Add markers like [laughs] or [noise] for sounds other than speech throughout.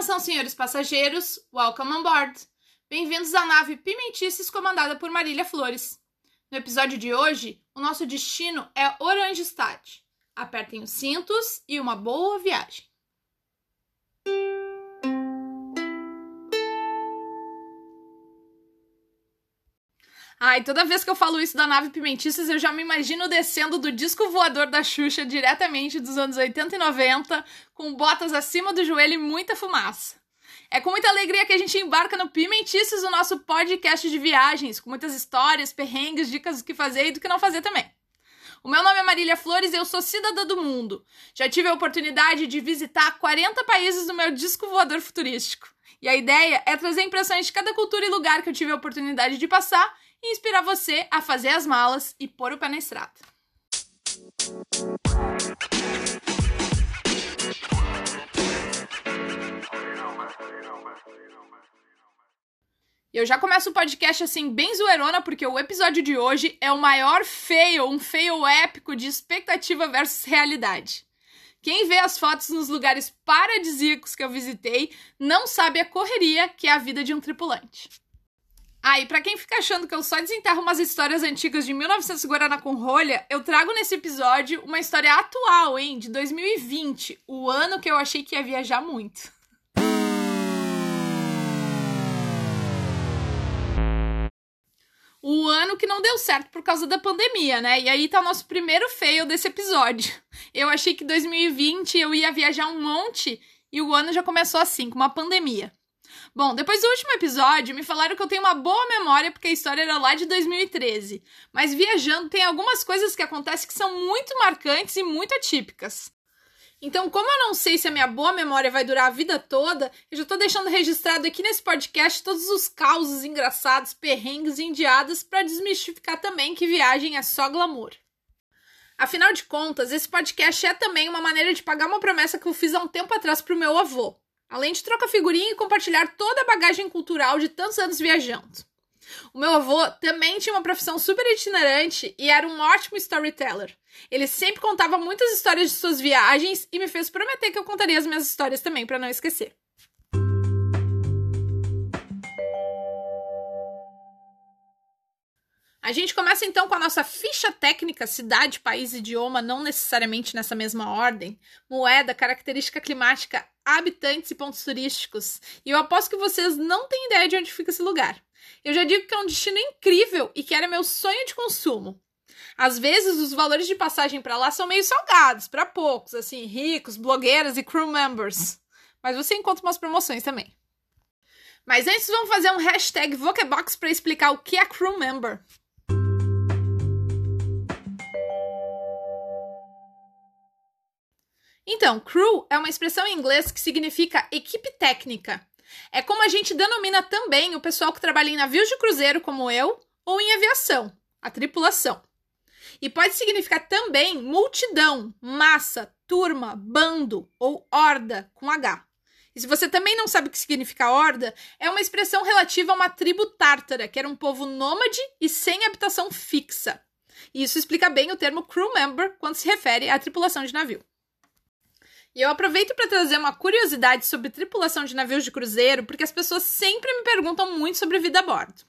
Atenção, senhores passageiros, welcome on board. Bem-vindos à nave Pimentices comandada por Marília Flores. No episódio de hoje, o nosso destino é Oranjestad. Apertem os cintos e uma boa viagem. Ai, toda vez que eu falo isso da nave Pimentices, eu já me imagino descendo do disco voador da Xuxa diretamente dos anos 80 e 90, com botas acima do joelho e muita fumaça. É com muita alegria que a gente embarca no Pimentices, o nosso podcast de viagens, com muitas histórias, perrengues, dicas do que fazer e do que não fazer também. O meu nome é Marília Flores e eu sou cidadã do mundo. Já tive a oportunidade de visitar 40 países no meu disco voador futurístico. E a ideia é trazer impressões de cada cultura e lugar que eu tive a oportunidade de passar e inspirar você a fazer as malas e pôr o pé na estrada. Eu já começo o podcast assim, bem zoeirona, porque o episódio de hoje é o maior fail, um fail épico de expectativa versus realidade. Quem vê as fotos nos lugares paradisíacos que eu visitei não sabe a correria que é a vida de um tripulante. Ah, e pra quem fica achando que eu só desenterro umas histórias antigas de 1900 Guaraná com rolha, eu trago nesse episódio uma história atual, hein, de 2020, o ano que eu achei que ia viajar muito. o ano que não deu certo por causa da pandemia, né? E aí tá o nosso primeiro fail desse episódio. Eu achei que 2020 eu ia viajar um monte e o ano já começou assim, com uma pandemia. Bom, depois do último episódio, me falaram que eu tenho uma boa memória porque a história era lá de 2013. Mas viajando, tem algumas coisas que acontecem que são muito marcantes e muito atípicas. Então, como eu não sei se a minha boa memória vai durar a vida toda, eu já tô deixando registrado aqui nesse podcast todos os causos engraçados, perrengues e indiadas para desmistificar também que viagem é só glamour. Afinal de contas, esse podcast é também uma maneira de pagar uma promessa que eu fiz há um tempo atrás pro meu avô além de trocar figurinha e compartilhar toda a bagagem cultural de tantos anos viajando. O meu avô também tinha uma profissão super itinerante e era um ótimo storyteller. Ele sempre contava muitas histórias de suas viagens e me fez prometer que eu contaria as minhas histórias também para não esquecer. A gente começa então com a nossa ficha técnica, cidade, país, idioma, não necessariamente nessa mesma ordem, moeda, característica climática, habitantes e pontos turísticos. E eu aposto que vocês não têm ideia de onde fica esse lugar. Eu já digo que é um destino incrível e que era meu sonho de consumo. Às vezes os valores de passagem para lá são meio salgados, para poucos, assim, ricos, blogueiras e crew members. Mas você encontra umas promoções também. Mas antes vamos fazer um hashtag Vocebox para explicar o que é crew member. Então, crew é uma expressão em inglês que significa equipe técnica. É como a gente denomina também o pessoal que trabalha em navios de cruzeiro, como eu, ou em aviação, a tripulação. E pode significar também multidão, massa, turma, bando ou horda com H. E se você também não sabe o que significa horda, é uma expressão relativa a uma tribo tártara, que era um povo nômade e sem habitação fixa. E isso explica bem o termo crew member quando se refere à tripulação de navio. E eu aproveito para trazer uma curiosidade sobre tripulação de navios de cruzeiro, porque as pessoas sempre me perguntam muito sobre vida a bordo.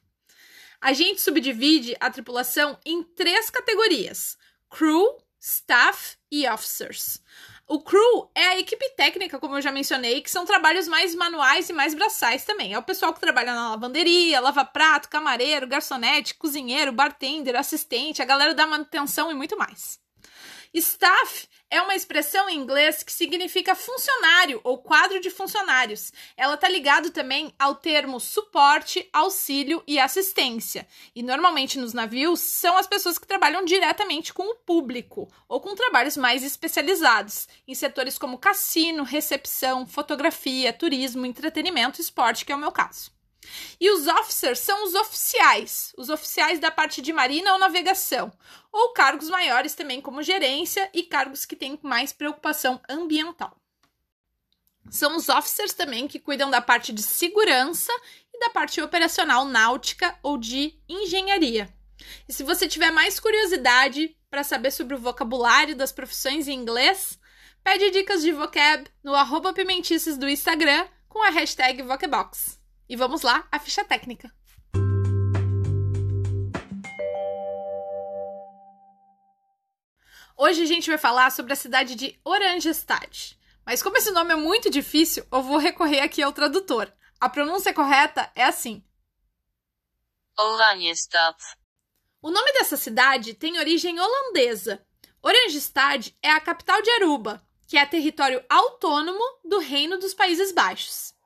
A gente subdivide a tripulação em três categorias: crew, staff e officers. O crew é a equipe técnica, como eu já mencionei, que são trabalhos mais manuais e mais braçais também. É o pessoal que trabalha na lavanderia, lava prato, camareiro, garçonete, cozinheiro, bartender, assistente, a galera da manutenção e muito mais. Staff é uma expressão em inglês que significa funcionário ou quadro de funcionários. Ela está ligado também ao termo suporte, auxílio e assistência. E normalmente nos navios são as pessoas que trabalham diretamente com o público ou com trabalhos mais especializados em setores como cassino, recepção, fotografia, turismo, entretenimento esporte, que é o meu caso. E os officers são os oficiais, os oficiais da parte de marina ou navegação, ou cargos maiores também, como gerência e cargos que têm mais preocupação ambiental. São os officers também que cuidam da parte de segurança e da parte operacional náutica ou de engenharia. E se você tiver mais curiosidade para saber sobre o vocabulário das profissões em inglês, pede dicas de vocab no arroba pimentices do Instagram com a hashtag Vocebox. E vamos lá, a ficha técnica. Hoje a gente vai falar sobre a cidade de Oranjestad. Mas como esse nome é muito difícil, eu vou recorrer aqui ao tradutor. A pronúncia correta é assim: Oranjestad. O nome dessa cidade tem origem holandesa. Oranjestad é a capital de Aruba, que é território autônomo do Reino dos Países Baixos.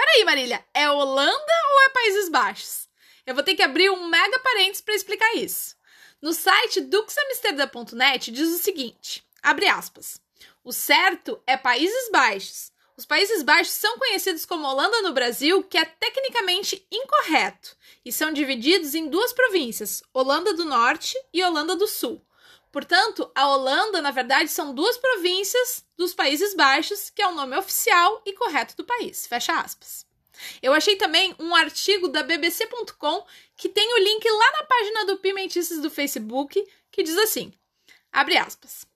Peraí, Marília, é Holanda ou é Países Baixos? Eu vou ter que abrir um mega parênteses para explicar isso. No site duxamsterdã.net diz o seguinte, abre aspas, o certo é Países Baixos. Os Países Baixos são conhecidos como Holanda no Brasil, que é tecnicamente incorreto, e são divididos em duas províncias, Holanda do Norte e Holanda do Sul. Portanto, a Holanda, na verdade, são duas províncias dos Países Baixos, que é o nome oficial e correto do país. Fecha aspas. Eu achei também um artigo da BBC.com que tem o link lá na página do Pimentices do Facebook, que diz assim: abre aspas.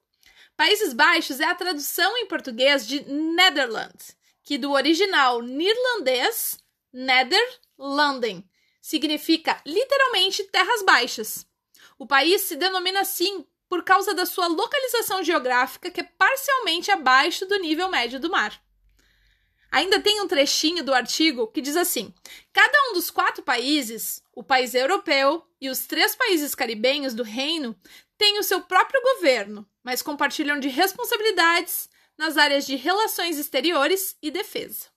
Países Baixos é a tradução em português de Netherlands, que do original neerlandês Nederlanden significa literalmente terras baixas. O país se denomina assim por causa da sua localização geográfica, que é parcialmente abaixo do nível médio do mar. Ainda tem um trechinho do artigo que diz assim: cada um dos quatro países, o país europeu e os três países caribenhos do reino, tem o seu próprio governo, mas compartilham de responsabilidades nas áreas de relações exteriores e defesa.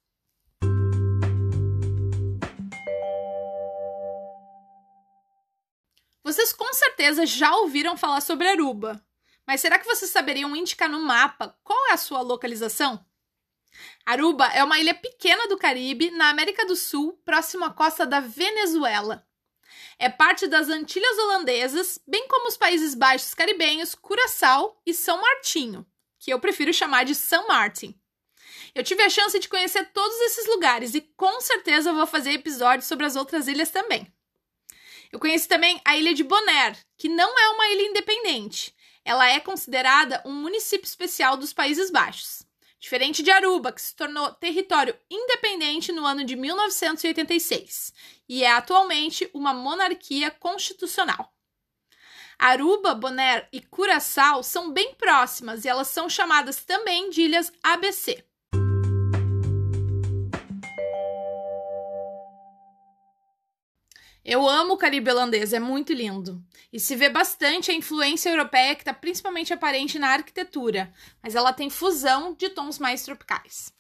Vocês com certeza já ouviram falar sobre Aruba, mas será que vocês saberiam indicar no mapa qual é a sua localização? Aruba é uma ilha pequena do Caribe, na América do Sul, próximo à costa da Venezuela. É parte das Antilhas Holandesas, bem como os Países Baixos caribenhos, Curaçao e São Martinho, que eu prefiro chamar de São Martin. Eu tive a chance de conhecer todos esses lugares e com certeza vou fazer episódios sobre as outras ilhas também. Eu conheci também a ilha de Bonaire, que não é uma ilha independente. Ela é considerada um município especial dos Países Baixos. Diferente de Aruba, que se tornou território independente no ano de 1986 e é atualmente uma monarquia constitucional. Aruba, Bonaire e Curaçao são bem próximas e elas são chamadas também de ilhas ABC. Eu amo o Caribe holandês, é muito lindo. E se vê bastante a influência europeia que está principalmente aparente na arquitetura, mas ela tem fusão de tons mais tropicais.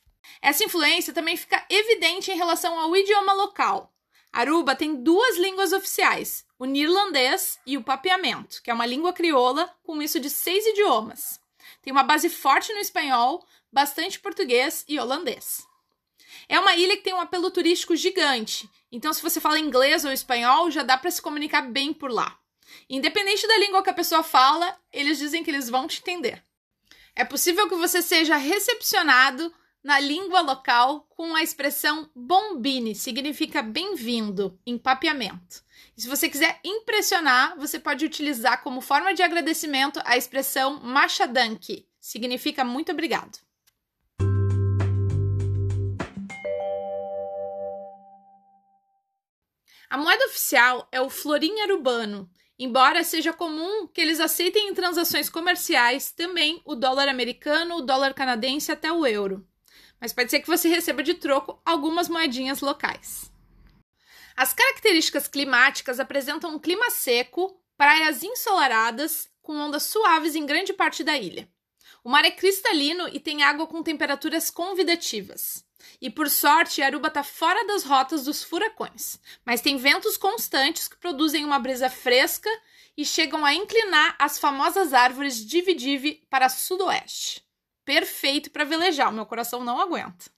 Essa influência também fica evidente em relação ao idioma local. Aruba tem duas línguas oficiais, o neerlandês e o papiamento, que é uma língua crioula com isso de seis idiomas. Tem uma base forte no espanhol, bastante português e holandês. É uma ilha que tem um apelo turístico gigante, então se você fala inglês ou espanhol, já dá para se comunicar bem por lá. Independente da língua que a pessoa fala, eles dizem que eles vão te entender. É possível que você seja recepcionado na língua local com a expressão bombini, significa bem-vindo, em papiamento. E se você quiser impressionar, você pode utilizar como forma de agradecimento a expressão machadanki, significa muito obrigado. A moeda oficial é o florim arubano, embora seja comum que eles aceitem em transações comerciais também o dólar americano, o dólar canadense até o euro. Mas pode ser que você receba de troco algumas moedinhas locais. As características climáticas apresentam um clima seco, praias ensolaradas, com ondas suaves em grande parte da ilha. O mar é cristalino e tem água com temperaturas convidativas. E por sorte, Aruba está fora das rotas dos furacões, mas tem ventos constantes que produzem uma brisa fresca e chegam a inclinar as famosas árvores de Vidive para sudoeste. Perfeito para velejar, meu coração não aguenta.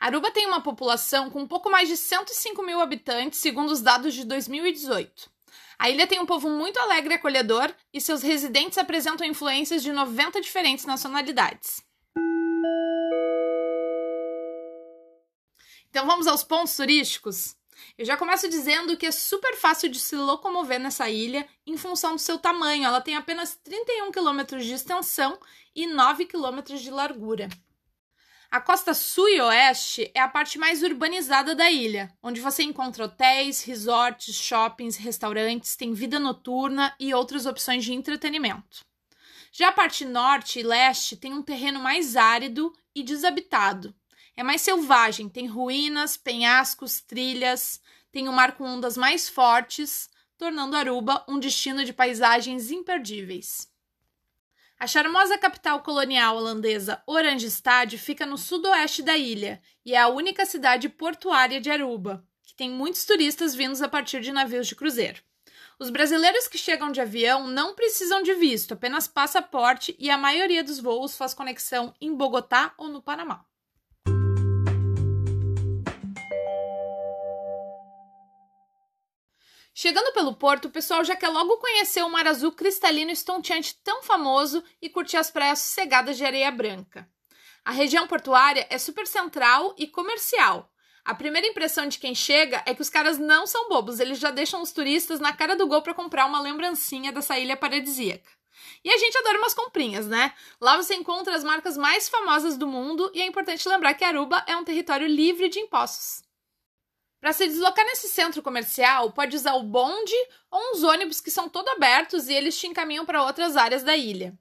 Aruba tem uma população com um pouco mais de 105 mil habitantes, segundo os dados de 2018. A ilha tem um povo muito alegre e acolhedor e seus residentes apresentam influências de 90 diferentes nacionalidades. Então vamos aos pontos turísticos? Eu já começo dizendo que é super fácil de se locomover nessa ilha em função do seu tamanho. Ela tem apenas 31 quilômetros de extensão e 9 quilômetros de largura. A costa sul e oeste é a parte mais urbanizada da ilha, onde você encontra hotéis, resorts, shoppings, restaurantes, tem vida noturna e outras opções de entretenimento. Já a parte norte e leste tem um terreno mais árido e desabitado. É mais selvagem, tem ruínas, penhascos, trilhas, tem um mar com ondas mais fortes, tornando Aruba um destino de paisagens imperdíveis. A charmosa capital colonial holandesa Oranjestad fica no sudoeste da ilha e é a única cidade portuária de Aruba, que tem muitos turistas vindos a partir de navios de cruzeiro. Os brasileiros que chegam de avião não precisam de visto, apenas passaporte e a maioria dos voos faz conexão em Bogotá ou no Panamá. Chegando pelo porto, o pessoal já quer logo conhecer o mar azul cristalino estonteante tão famoso e curtir as praias sossegadas de areia branca. A região portuária é super central e comercial. A primeira impressão de quem chega é que os caras não são bobos, eles já deixam os turistas na cara do gol para comprar uma lembrancinha dessa ilha paradisíaca. E a gente adora umas comprinhas, né? Lá você encontra as marcas mais famosas do mundo e é importante lembrar que Aruba é um território livre de impostos. Para se deslocar nesse centro comercial, pode usar o bonde ou uns ônibus que são todo abertos e eles te encaminham para outras áreas da ilha.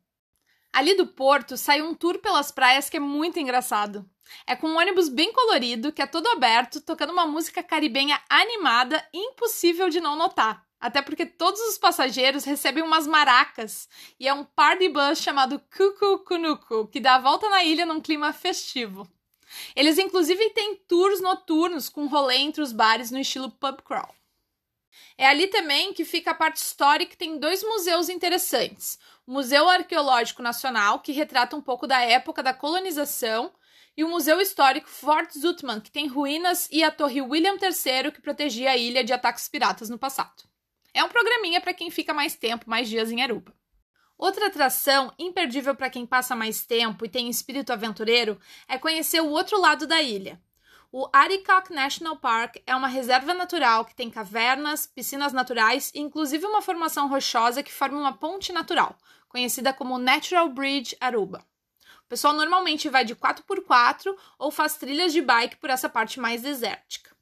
Ali do porto sai um tour pelas praias que é muito engraçado. É com um ônibus bem colorido, que é todo aberto, tocando uma música caribenha animada, impossível de não notar. Até porque todos os passageiros recebem umas maracas e é um party bus chamado Cucu Cunucu, que dá a volta na ilha num clima festivo. Eles inclusive têm tours noturnos com rolê entre os bares no estilo pub crawl. É ali também que fica a parte histórica que tem dois museus interessantes. O Museu Arqueológico Nacional, que retrata um pouco da época da colonização, e o Museu Histórico Fort Zutman, que tem ruínas, e a Torre William III, que protegia a ilha de ataques piratas no passado. É um programinha para quem fica mais tempo, mais dias em Aruba. Outra atração imperdível para quem passa mais tempo e tem espírito aventureiro é conhecer o outro lado da ilha. O Arikok National Park é uma reserva natural que tem cavernas, piscinas naturais e inclusive uma formação rochosa que forma uma ponte natural, conhecida como Natural Bridge Aruba. O pessoal normalmente vai de 4x4 ou faz trilhas de bike por essa parte mais desértica.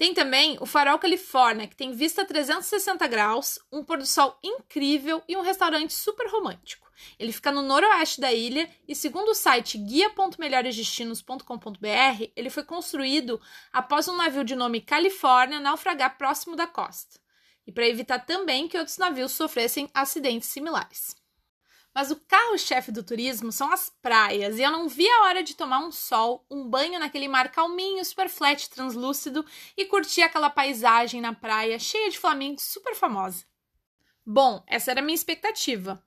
Tem também o Farol Califórnia, que tem vista 360 graus, um pôr do sol incrível e um restaurante super romântico. Ele fica no noroeste da ilha e, segundo o site guia.melhoresdestinos.com.br, ele foi construído após um navio de nome Califórnia naufragar próximo da costa, e para evitar também que outros navios sofressem acidentes similares. Mas o carro-chefe do turismo são as praias, e eu não vi a hora de tomar um sol, um banho naquele mar calminho, super flat, translúcido e curtir aquela paisagem na praia cheia de flamingos super famosa. Bom, essa era a minha expectativa.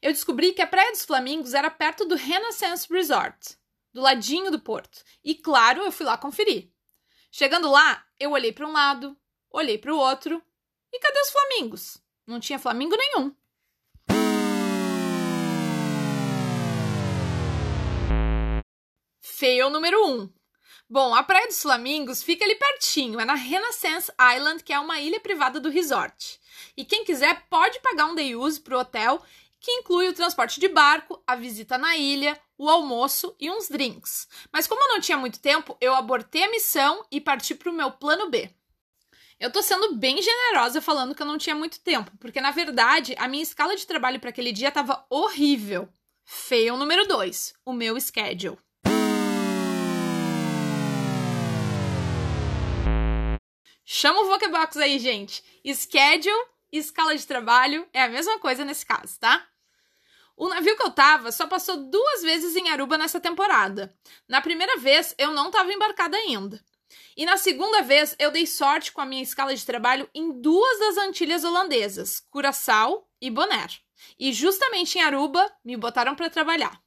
Eu descobri que a Praia dos Flamingos era perto do Renaissance Resort, do ladinho do porto, e claro, eu fui lá conferir. Chegando lá, eu olhei para um lado, olhei para o outro, e cadê os flamingos? Não tinha flamingo nenhum. Fail número 1. Um. Bom, a Praia dos Flamingos fica ali pertinho, é na Renaissance Island, que é uma ilha privada do resort. E quem quiser pode pagar um day use para o hotel, que inclui o transporte de barco, a visita na ilha, o almoço e uns drinks. Mas como eu não tinha muito tempo, eu abortei a missão e parti para o meu plano B. Eu tô sendo bem generosa falando que eu não tinha muito tempo, porque na verdade a minha escala de trabalho para aquele dia estava horrível. Fail número 2, o meu schedule. Chama o Vocebox aí, gente. Schedule e escala de trabalho é a mesma coisa nesse caso, tá? O navio que eu tava só passou duas vezes em Aruba nessa temporada. Na primeira vez, eu não estava embarcada ainda. E na segunda vez, eu dei sorte com a minha escala de trabalho em duas das Antilhas holandesas, Curaçao e Bonaire. E justamente em Aruba, me botaram para trabalhar.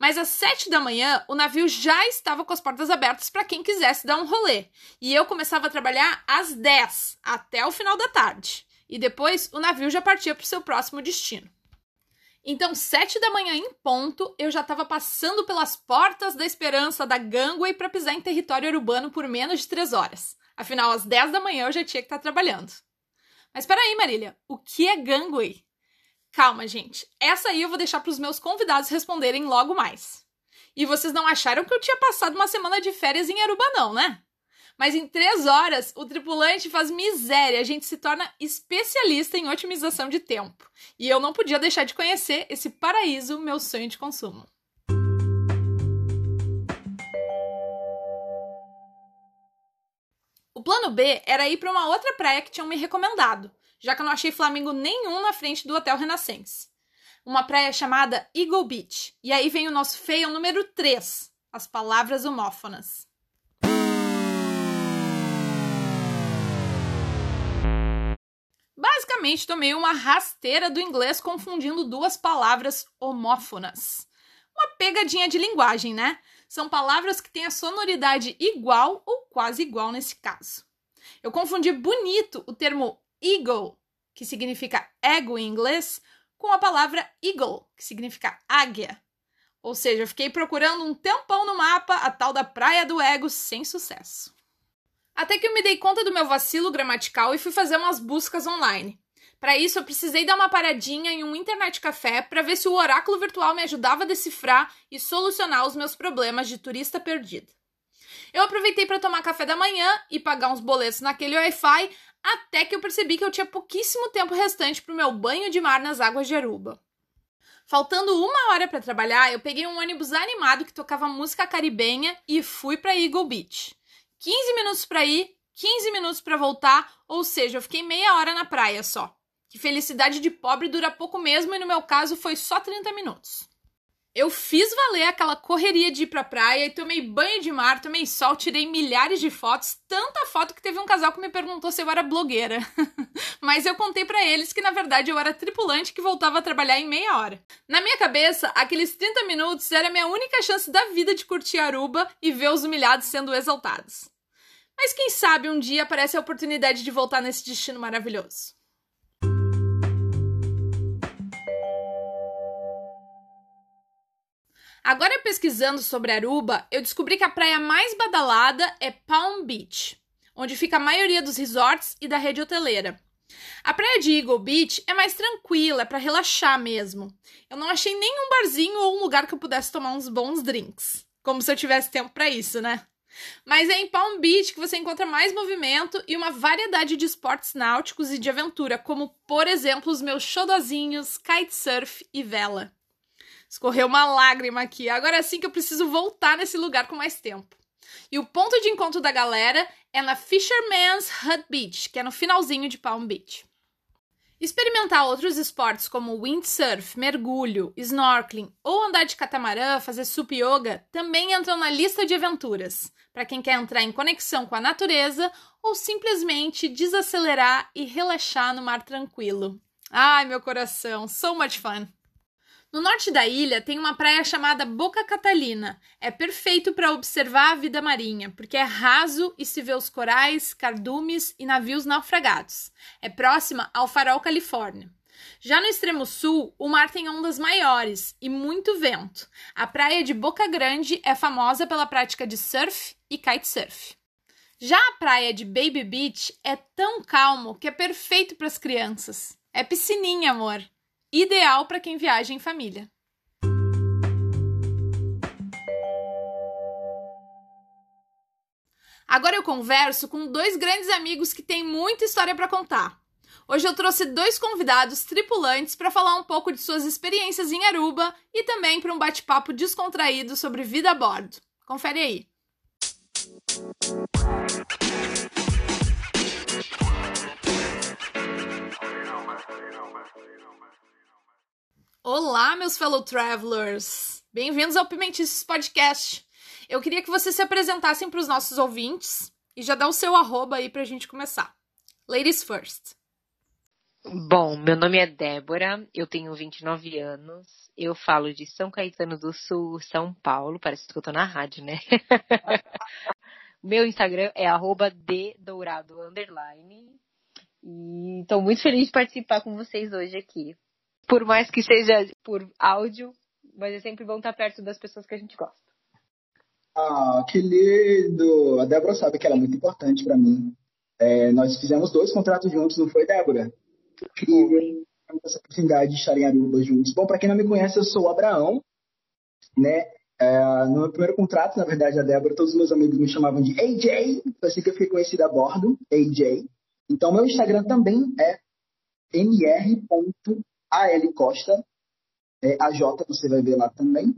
Mas às sete da manhã, o navio já estava com as portas abertas para quem quisesse dar um rolê. E eu começava a trabalhar às dez, até o final da tarde. E depois o navio já partia para o seu próximo destino. Então, sete da manhã em ponto, eu já estava passando pelas portas da esperança da gangway para pisar em território urbano por menos de três horas. Afinal, às dez da manhã eu já tinha que estar tá trabalhando. Mas peraí, Marília, o que é gangway? Calma, gente. Essa aí eu vou deixar para os meus convidados responderem logo mais. E vocês não acharam que eu tinha passado uma semana de férias em Aruba, não, né? Mas em três horas, o tripulante faz miséria. A gente se torna especialista em otimização de tempo. E eu não podia deixar de conhecer esse paraíso, meu sonho de consumo. O plano B era ir para uma outra praia que tinham me recomendado, já que eu não achei Flamengo nenhum na frente do Hotel Renascença. Uma praia chamada Eagle Beach. E aí vem o nosso feio número 3, as palavras homófonas. Basicamente, tomei uma rasteira do inglês confundindo duas palavras homófonas. Uma pegadinha de linguagem, né? São palavras que têm a sonoridade igual ou quase igual nesse caso. Eu confundi bonito o termo eagle, que significa ego em inglês, com a palavra eagle, que significa águia. Ou seja, eu fiquei procurando um tempão no mapa a tal da Praia do Ego sem sucesso. Até que eu me dei conta do meu vacilo gramatical e fui fazer umas buscas online. Para isso, eu precisei dar uma paradinha em um internet café para ver se o oráculo virtual me ajudava a decifrar e solucionar os meus problemas de turista perdido. Eu aproveitei para tomar café da manhã e pagar uns boletos naquele Wi-Fi, até que eu percebi que eu tinha pouquíssimo tempo restante para o meu banho de mar nas águas de Aruba. Faltando uma hora para trabalhar, eu peguei um ônibus animado que tocava música caribenha e fui para Eagle Beach. 15 minutos para ir, 15 minutos para voltar, ou seja, eu fiquei meia hora na praia só que felicidade de pobre dura pouco mesmo e no meu caso foi só 30 minutos. Eu fiz valer aquela correria de ir pra praia e tomei banho de mar, tomei sol, tirei milhares de fotos, tanta foto que teve um casal que me perguntou se eu era blogueira. [laughs] Mas eu contei para eles que na verdade eu era tripulante que voltava a trabalhar em meia hora. Na minha cabeça, aqueles 30 minutos era a minha única chance da vida de curtir Aruba e ver os humilhados sendo exaltados. Mas quem sabe um dia aparece a oportunidade de voltar nesse destino maravilhoso. Agora pesquisando sobre Aruba, eu descobri que a praia mais badalada é Palm Beach, onde fica a maioria dos resorts e da rede hoteleira. A praia de Eagle Beach é mais tranquila, é para relaxar mesmo. Eu não achei nenhum barzinho ou um lugar que eu pudesse tomar uns bons drinks, como se eu tivesse tempo para isso, né? Mas é em Palm Beach que você encontra mais movimento e uma variedade de esportes náuticos e de aventura, como, por exemplo, os meus xodozinhos, kitesurf e vela. Escorreu uma lágrima aqui. Agora sim que eu preciso voltar nesse lugar com mais tempo. E o ponto de encontro da galera é na Fisherman's Hut Beach, que é no finalzinho de Palm Beach. Experimentar outros esportes como windsurf, mergulho, snorkeling ou andar de catamarã, fazer sup yoga também entram na lista de aventuras, para quem quer entrar em conexão com a natureza ou simplesmente desacelerar e relaxar no mar tranquilo. Ai, meu coração, so much fun! No norte da ilha tem uma praia chamada Boca Catalina. É perfeito para observar a vida marinha, porque é raso e se vê os corais, cardumes e navios naufragados. É próxima ao Farol Califórnia. Já no extremo sul, o mar tem ondas maiores e muito vento. A praia de Boca Grande é famosa pela prática de surf e kitesurf. Já a praia de Baby Beach é tão calmo que é perfeito para as crianças. É piscininha, amor ideal para quem viaja em família. Agora eu converso com dois grandes amigos que têm muita história para contar. Hoje eu trouxe dois convidados tripulantes para falar um pouco de suas experiências em Aruba e também para um bate-papo descontraído sobre vida a bordo. Confere aí. Olá, meus fellow travelers! Bem-vindos ao Pimentices Podcast. Eu queria que vocês se apresentassem para os nossos ouvintes e já dá o seu arroba aí para a gente começar. Ladies first. Bom, meu nome é Débora, eu tenho 29 anos, eu falo de São Caetano do Sul, São Paulo, parece que eu tô na rádio, né? [laughs] meu Instagram é arroba dourado underline e estou muito feliz de participar com vocês hoje aqui por mais que seja por áudio, mas é sempre bom estar perto das pessoas que a gente gosta. Ah, que lindo! A Débora sabe que ela é muito importante para mim. É, nós fizemos dois contratos juntos, não foi, Débora? Incrível essa oportunidade de estar em Aruba juntos. Bom, para quem não me conhece, eu sou o Abraão, né? É, no meu primeiro contrato, na verdade, a Débora, todos os meus amigos me chamavam de AJ, foi assim que eu fiquei conhecida a bordo, AJ. Então, meu Instagram também é mr.alcosta, é, AJ, você vai ver lá também.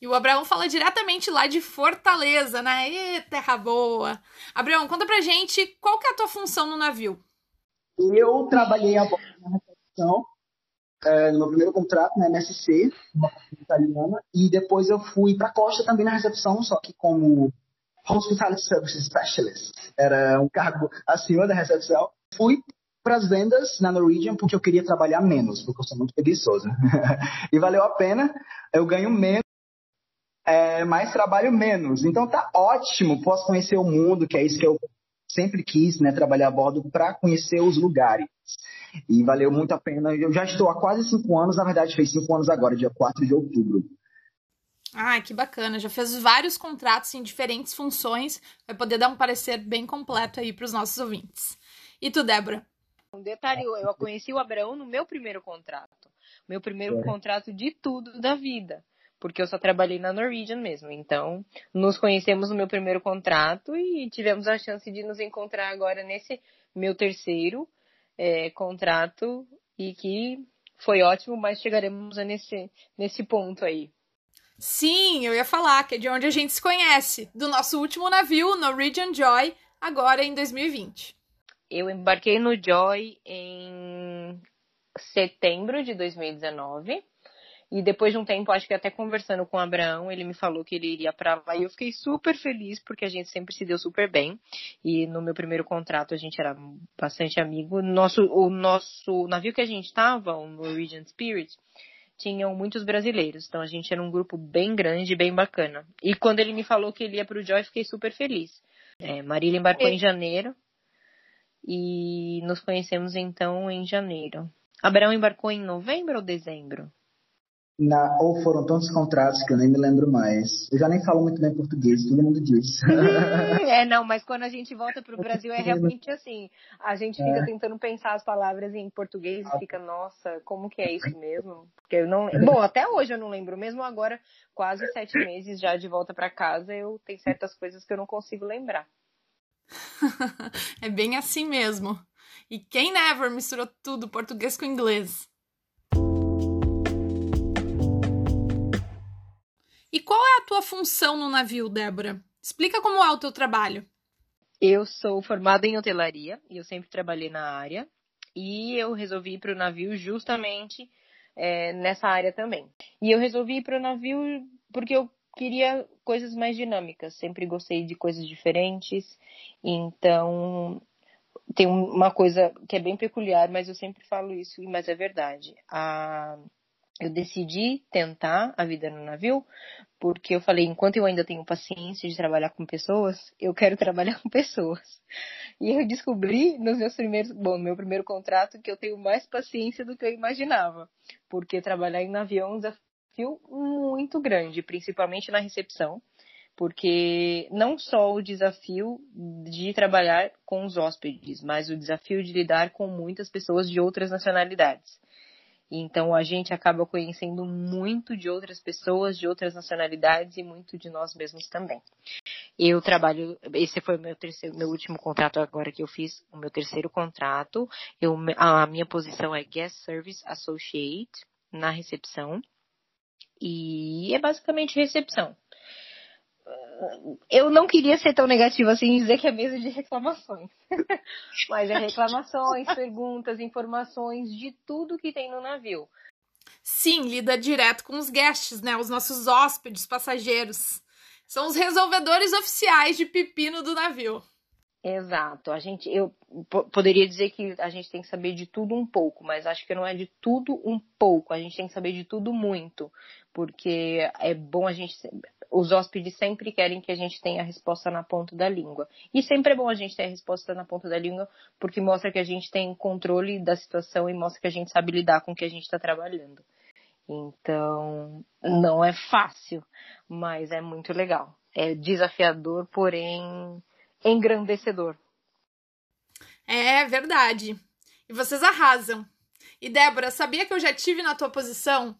E o Abraão fala diretamente lá de Fortaleza, né? Ê, terra boa. Abraão, conta pra gente qual que é a tua função no navio. Eu trabalhei a bordo na recepção, é, no meu primeiro contrato na MSC, uma italiana, e depois eu fui para a costa também na recepção, só que como Hospitality Services Specialist, era um cargo acima da recepção. Fui para as vendas na Norwegian porque eu queria trabalhar menos, porque eu sou muito preguiçoso. [laughs] e valeu a pena, eu ganho menos, é, mas trabalho menos. Então tá ótimo, posso conhecer o mundo, que é isso que eu sempre quis, né, trabalhar a bordo para conhecer os lugares. E valeu muito a pena. Eu já estou há quase cinco anos, na verdade fez cinco anos agora, dia 4 de outubro. Ah, que bacana. Já fez vários contratos em diferentes funções. Vai poder dar um parecer bem completo aí para os nossos ouvintes. E tu, Débora? Um detalhe, eu conheci o Abraão no meu primeiro contrato. Meu primeiro é. contrato de tudo da vida. Porque eu só trabalhei na Norwegian mesmo. Então, nos conhecemos no meu primeiro contrato e tivemos a chance de nos encontrar agora nesse meu terceiro é, contrato. E que foi ótimo, mas chegaremos nesse, nesse ponto aí. Sim, eu ia falar que é de onde a gente se conhece. Do nosso último navio, Norwegian Joy, agora em 2020. Eu embarquei no Joy em setembro de 2019. E depois de um tempo, acho que até conversando com o Abraão, ele me falou que ele iria para lá. E eu fiquei super feliz, porque a gente sempre se deu super bem. E no meu primeiro contrato, a gente era bastante amigo. Nosso, o nosso navio que a gente estava, o Norwegian Spirit, tinham muitos brasileiros. Então a gente era um grupo bem grande, bem bacana. E quando ele me falou que ele ia para o Joy, fiquei super feliz. É, Marília embarcou em janeiro e nos conhecemos então em janeiro. Abraão embarcou em novembro ou dezembro? Na, ou foram tantos contratos que eu nem me lembro mais. Eu já nem falo muito bem português, todo mundo diz. é, não, mas quando a gente volta para o [laughs] Brasil é realmente assim. A gente fica é. tentando pensar as palavras em português e fica, nossa, como que é isso mesmo? Porque eu não. [laughs] Bom, até hoje eu não lembro. Mesmo agora, quase sete meses já de volta para casa, eu tenho certas coisas que eu não consigo lembrar. [laughs] é bem assim mesmo. E quem never misturou tudo português com inglês? E qual é a tua função no navio, Débora? Explica como é o teu trabalho. Eu sou formada em hotelaria e eu sempre trabalhei na área. E eu resolvi ir para o navio justamente é, nessa área também. E eu resolvi ir para o navio porque eu queria coisas mais dinâmicas. Sempre gostei de coisas diferentes. Então, tem uma coisa que é bem peculiar, mas eu sempre falo isso, mas é verdade. A, eu decidi tentar a vida no navio porque eu falei, enquanto eu ainda tenho paciência de trabalhar com pessoas, eu quero [laughs] trabalhar com pessoas. E eu descobri nos meus primeiros, bom, no meu primeiro contrato que eu tenho mais paciência do que eu imaginava, porque trabalhar em navio é um desafio muito grande, principalmente na recepção, porque não só o desafio de trabalhar com os hóspedes, mas o desafio de lidar com muitas pessoas de outras nacionalidades. Então a gente acaba conhecendo muito de outras pessoas, de outras nacionalidades e muito de nós mesmos também. Eu trabalho, esse foi o meu terceiro, meu último contrato agora que eu fiz, o meu terceiro contrato. Eu, a minha posição é Guest Service Associate na recepção. E é basicamente recepção eu não queria ser tão negativa assim e dizer que é mesa de reclamações. [laughs] Mas é reclamações, perguntas, informações de tudo que tem no navio. Sim, lida direto com os guests, né? Os nossos hóspedes, passageiros. São os resolvedores oficiais de pepino do navio. Exato. A gente, eu poderia dizer que a gente tem que saber de tudo um pouco, mas acho que não é de tudo um pouco. A gente tem que saber de tudo muito, porque é bom a gente, os hóspedes sempre querem que a gente tenha a resposta na ponta da língua. E sempre é bom a gente ter a resposta na ponta da língua, porque mostra que a gente tem controle da situação e mostra que a gente sabe lidar com o que a gente está trabalhando. Então, não é fácil, mas é muito legal. É desafiador, porém engrandecedor. É verdade. E vocês arrasam. E Débora, sabia que eu já tive na tua posição?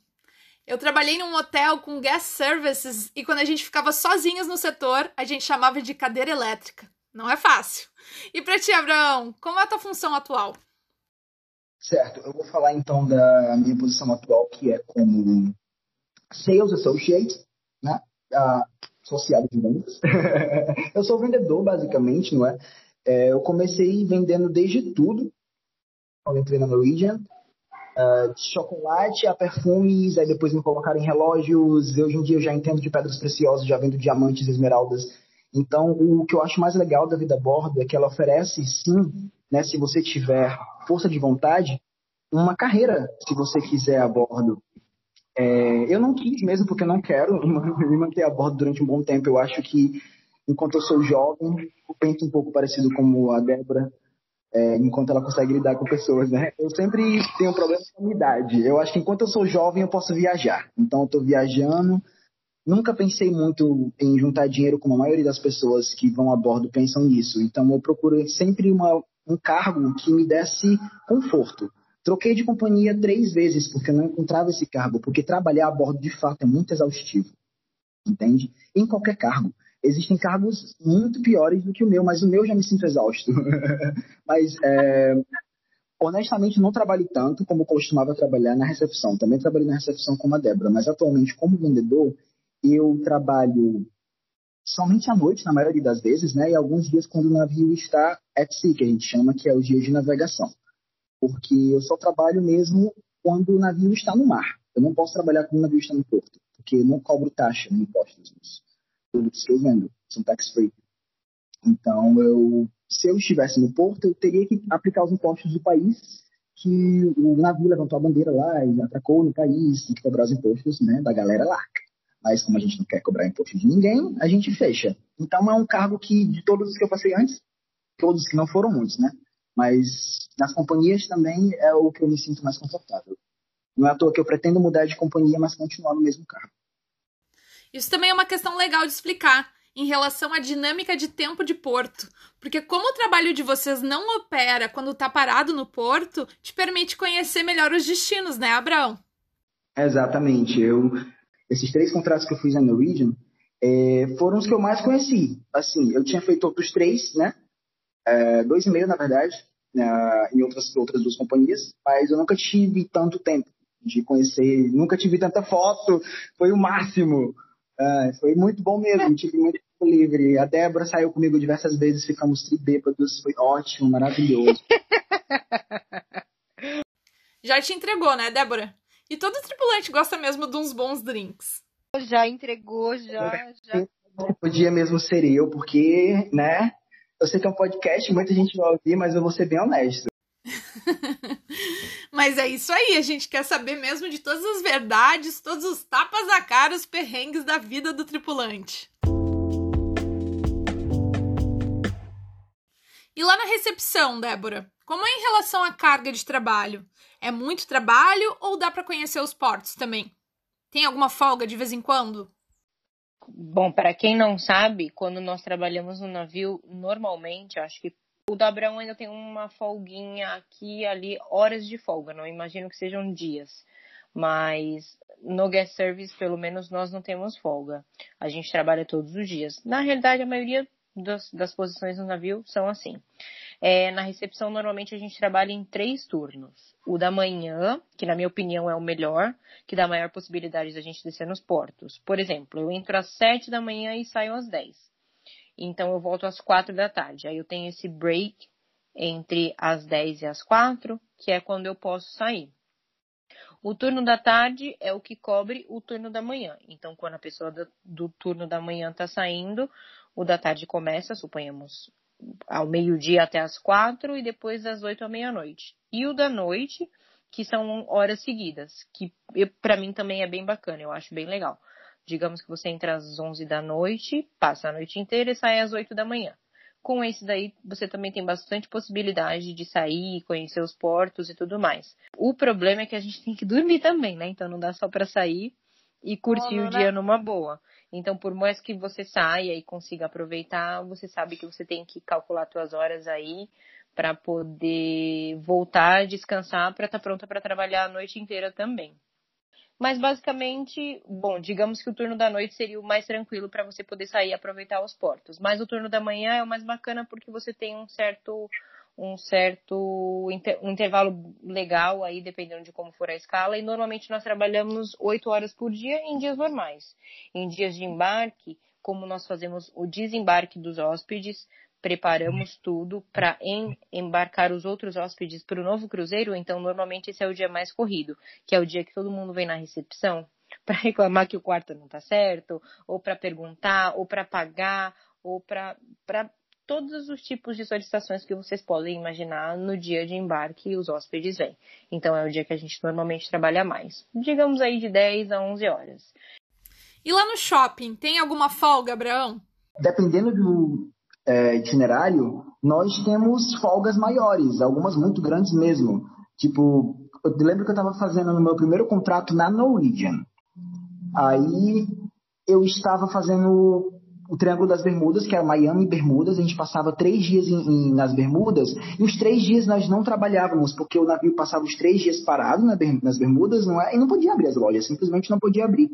Eu trabalhei num hotel com guest services e quando a gente ficava sozinhos no setor, a gente chamava de cadeira elétrica. Não é fácil. E para ti, Abraão, como é a tua função atual? Certo, eu vou falar então da minha posição atual, que é como Sales Associate, né? Uh, associado de vendas. [laughs] eu sou vendedor, basicamente, não é? é? Eu comecei vendendo desde tudo, quando entrei na Norwegian, uh, de chocolate a perfumes, aí depois me colocaram em relógios. Hoje em dia eu já entendo de pedras preciosas, já vendo diamantes, esmeraldas. Então, o que eu acho mais legal da vida a bordo é que ela oferece, sim, né, se você tiver força de vontade, uma carreira, se você quiser a bordo. É, eu não quis mesmo porque eu não quero [laughs] me manter a bordo durante um bom tempo. Eu acho que, enquanto eu sou jovem, eu penso um pouco parecido como a Débora, é, enquanto ela consegue lidar com pessoas, né? Eu sempre tenho um problema com a idade. Eu acho que enquanto eu sou jovem, eu posso viajar. Então, eu estou viajando. Nunca pensei muito em juntar dinheiro, como a maioria das pessoas que vão a bordo pensam nisso. Então, eu procuro sempre uma, um cargo que me desse conforto. Troquei de companhia três vezes porque eu não encontrava esse cargo, porque trabalhar a bordo de fato é muito exaustivo, entende? Em qualquer cargo. Existem cargos muito piores do que o meu, mas o meu já me sinto exausto. [laughs] mas, é, honestamente, não trabalho tanto como costumava trabalhar na recepção. Também trabalhei na recepção como a Débora, mas atualmente, como vendedor, eu trabalho somente à noite, na maioria das vezes, né? E alguns dias quando o navio está at sea, que a gente chama, que é o dia de navegação porque eu só trabalho mesmo quando o navio está no mar. Eu não posso trabalhar quando o navio está no porto, porque eu não cobro taxa nem impostos nos produtos que eu vendo, são tax free. Então, eu, se eu estivesse no porto, eu teria que aplicar os impostos do país que o navio levantou a bandeira lá e atracou no país, tem que cobrar os impostos né, da galera lá. Mas como a gente não quer cobrar imposto de ninguém, a gente fecha. Então é um cargo que, de todos os que eu passei antes, todos que não foram muitos, né? Mas nas companhias também é o que eu me sinto mais confortável. Não é à toa que eu pretendo mudar de companhia, mas continuar no mesmo carro. Isso também é uma questão legal de explicar em relação à dinâmica de tempo de porto. Porque como o trabalho de vocês não opera quando está parado no porto, te permite conhecer melhor os destinos, né, Abraão? Exatamente. Eu, esses três contratos que eu fiz na Norwegian é, foram os que eu mais conheci. Assim, eu tinha feito outros três, né? É, dois e meio, na verdade, né, em outras, outras duas companhias, mas eu nunca tive tanto tempo de conhecer, nunca tive tanta foto, foi o máximo. É, foi muito bom mesmo, tive muito tempo livre. A Débora saiu comigo diversas vezes, ficamos tribêbados, foi ótimo, maravilhoso. [laughs] Já te entregou, né, Débora? E todo tripulante gosta mesmo de uns bons drinks. Já entregou, já. já. Podia mesmo ser eu, porque, né, eu sei que é um podcast, muita gente vai ouvir, mas eu vou ser bem honesto. [laughs] mas é isso aí, a gente quer saber mesmo de todas as verdades, todos os tapas a cara, os perrengues da vida do tripulante. E lá na recepção, Débora, como é em relação à carga de trabalho? É muito trabalho ou dá para conhecer os portos também? Tem alguma folga de vez em quando? Bom, para quem não sabe, quando nós trabalhamos no navio, normalmente, acho que o Abraão ainda tem uma folguinha aqui ali, horas de folga, não imagino que sejam dias. Mas no guest service, pelo menos, nós não temos folga. A gente trabalha todos os dias. Na realidade, a maioria das, das posições no navio são assim. É, na recepção, normalmente a gente trabalha em três turnos. O da manhã, que na minha opinião é o melhor, que dá maior possibilidade da gente descer nos portos. Por exemplo, eu entro às sete da manhã e saio às dez. Então eu volto às quatro da tarde. Aí eu tenho esse break entre as dez e as quatro, que é quando eu posso sair. O turno da tarde é o que cobre o turno da manhã. Então, quando a pessoa do, do turno da manhã está saindo, o da tarde começa, suponhamos, ao meio-dia até as quatro e depois das oito à meia-noite. E o da noite, que são horas seguidas, que para mim também é bem bacana, eu acho bem legal. Digamos que você entra às onze da noite, passa a noite inteira e sai às oito da manhã. Com esse daí, você também tem bastante possibilidade de sair, conhecer os portos e tudo mais. O problema é que a gente tem que [laughs] dormir também, né? Então não dá só para sair e curtir o dia numa boa. Então, por mais que você saia e consiga aproveitar, você sabe que você tem que calcular suas horas aí para poder voltar, descansar, para estar tá pronta para trabalhar a noite inteira também. Mas basicamente, bom, digamos que o turno da noite seria o mais tranquilo para você poder sair e aproveitar os portos. Mas o turno da manhã é o mais bacana porque você tem um certo um certo um intervalo legal aí, dependendo de como for a escala, e normalmente nós trabalhamos oito horas por dia em dias normais. Em dias de embarque, como nós fazemos o desembarque dos hóspedes, preparamos tudo para em, embarcar os outros hóspedes para o novo cruzeiro, então normalmente esse é o dia mais corrido, que é o dia que todo mundo vem na recepção [laughs] para reclamar que o quarto não está certo, ou para perguntar, ou para pagar, ou para todos os tipos de solicitações que vocês podem imaginar no dia de embarque e os hóspedes vêm. Então é o dia que a gente normalmente trabalha mais. Digamos aí de 10 a 11 horas. E lá no shopping, tem alguma folga, Abraão? Dependendo do é, itinerário, nós temos folgas maiores, algumas muito grandes mesmo. Tipo, eu lembro que eu estava fazendo no meu primeiro contrato na Norwegian. Aí eu estava fazendo o Triângulo das Bermudas, que era Miami e Bermudas. A gente passava três dias em, em, nas Bermudas e os três dias nós não trabalhávamos, porque o navio passava os três dias parado na, nas Bermudas não é, e não podia abrir as lojas, simplesmente não podia abrir.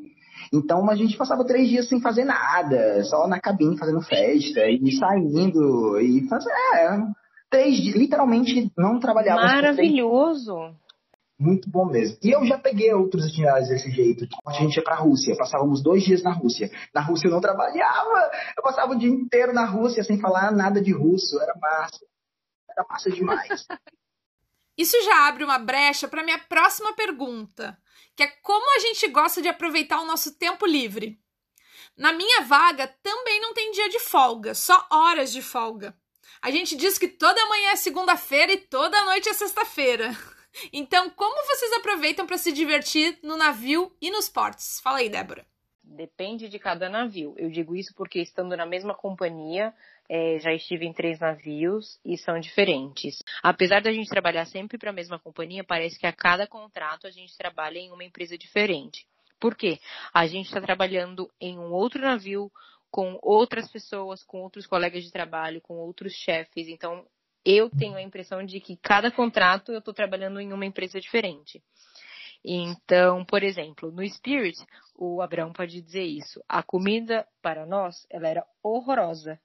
Então a gente passava três dias sem fazer nada, só na cabine fazendo festa e saindo e fazer. É, três dias, literalmente não trabalhávamos. Maravilhoso! Muito bom mesmo. E eu já peguei outros itinerários desse jeito. A gente ia pra Rússia, passávamos dois dias na Rússia. Na Rússia eu não trabalhava, eu passava o dia inteiro na Rússia sem falar nada de russo. Era massa. Era massa demais. [laughs] Isso já abre uma brecha para minha próxima pergunta, que é como a gente gosta de aproveitar o nosso tempo livre. Na minha vaga também não tem dia de folga, só horas de folga. A gente diz que toda manhã é segunda-feira e toda noite é sexta-feira. [laughs] Então, como vocês aproveitam para se divertir no navio e nos portos? Fala aí, Débora. Depende de cada navio. Eu digo isso porque estando na mesma companhia, é, já estive em três navios e são diferentes. Apesar da gente trabalhar sempre para a mesma companhia, parece que a cada contrato a gente trabalha em uma empresa diferente. Por quê? A gente está trabalhando em um outro navio com outras pessoas, com outros colegas de trabalho, com outros chefes. Então, eu tenho a impressão de que cada contrato eu estou trabalhando em uma empresa diferente. Então, por exemplo, no Spirit, o Abraão pode dizer isso. A comida para nós, ela era horrorosa.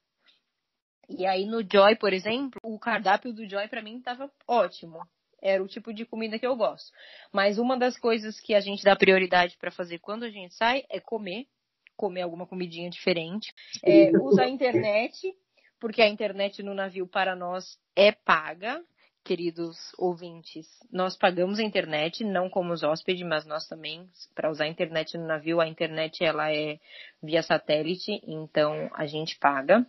E aí no Joy, por exemplo, o cardápio do Joy para mim estava ótimo. Era o tipo de comida que eu gosto. Mas uma das coisas que a gente dá prioridade para fazer quando a gente sai é comer, comer alguma comidinha diferente, é, [laughs] usar a internet porque a internet no navio para nós é paga, queridos ouvintes. Nós pagamos a internet, não como os hóspedes, mas nós também, para usar a internet no navio, a internet ela é via satélite, então a gente paga.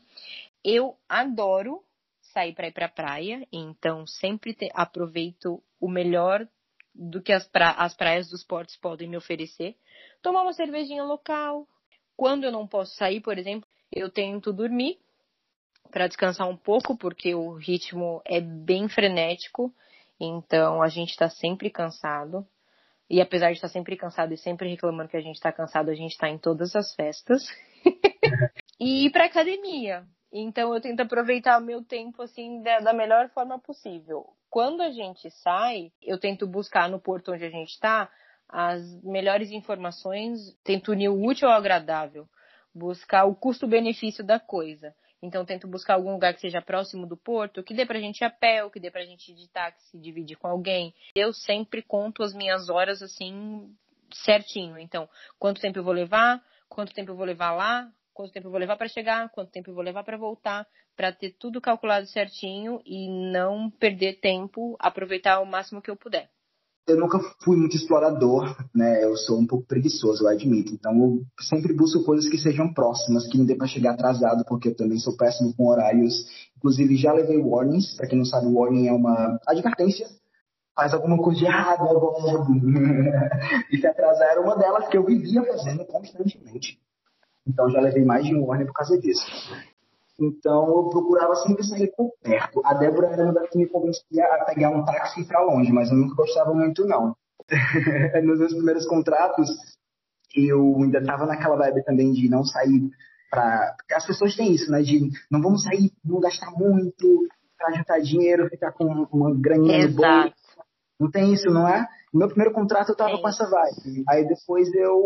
Eu adoro sair para ir para a praia, então sempre te, aproveito o melhor do que as, pra, as praias dos portos podem me oferecer. Tomar uma cervejinha local. Quando eu não posso sair, por exemplo, eu tento dormir para descansar um pouco, porque o ritmo é bem frenético, então a gente está sempre cansado. E apesar de estar sempre cansado e sempre reclamando que a gente está cansado, a gente está em todas as festas. [laughs] e ir para academia. Então eu tento aproveitar o meu tempo assim da, da, melhor forma possível. Quando a gente sai, eu tento buscar no porto onde a gente está as melhores informações, tento unir o útil ao agradável, buscar o custo-benefício da coisa. Então, tento buscar algum lugar que seja próximo do porto, que dê pra gente ir a pé, que dê pra gente ir de táxi, dividir com alguém. Eu sempre conto as minhas horas assim, certinho. Então, quanto tempo eu vou levar, quanto tempo eu vou levar lá, quanto tempo eu vou levar para chegar, quanto tempo eu vou levar para voltar, para ter tudo calculado certinho e não perder tempo, aproveitar o máximo que eu puder eu nunca fui muito explorador, né? Eu sou um pouco preguiçoso, eu admito. Então eu sempre busco coisas que sejam próximas, que não dê para chegar atrasado, porque eu também sou péssimo com horários. Inclusive já levei warnings, para quem não sabe, warning é uma advertência. Faz alguma coisa de errado agora. [laughs] e se atrasar era uma delas que eu vivia fazendo constantemente. Então já levei mais de um warning por causa disso. Então eu procurava sempre sair por perto. A Débora era uma das que me convencia a pegar um táxi para longe, mas eu nunca gostava muito não. [laughs] Nos meus primeiros contratos, eu ainda estava naquela vibe também de não sair para. Porque as pessoas têm isso, né? De não vamos sair, não gastar muito, para juntar dinheiro, ficar com uma graninha Exato. Não tem isso, não é? No meu primeiro contrato eu tava com essa vibe. Aí depois eu,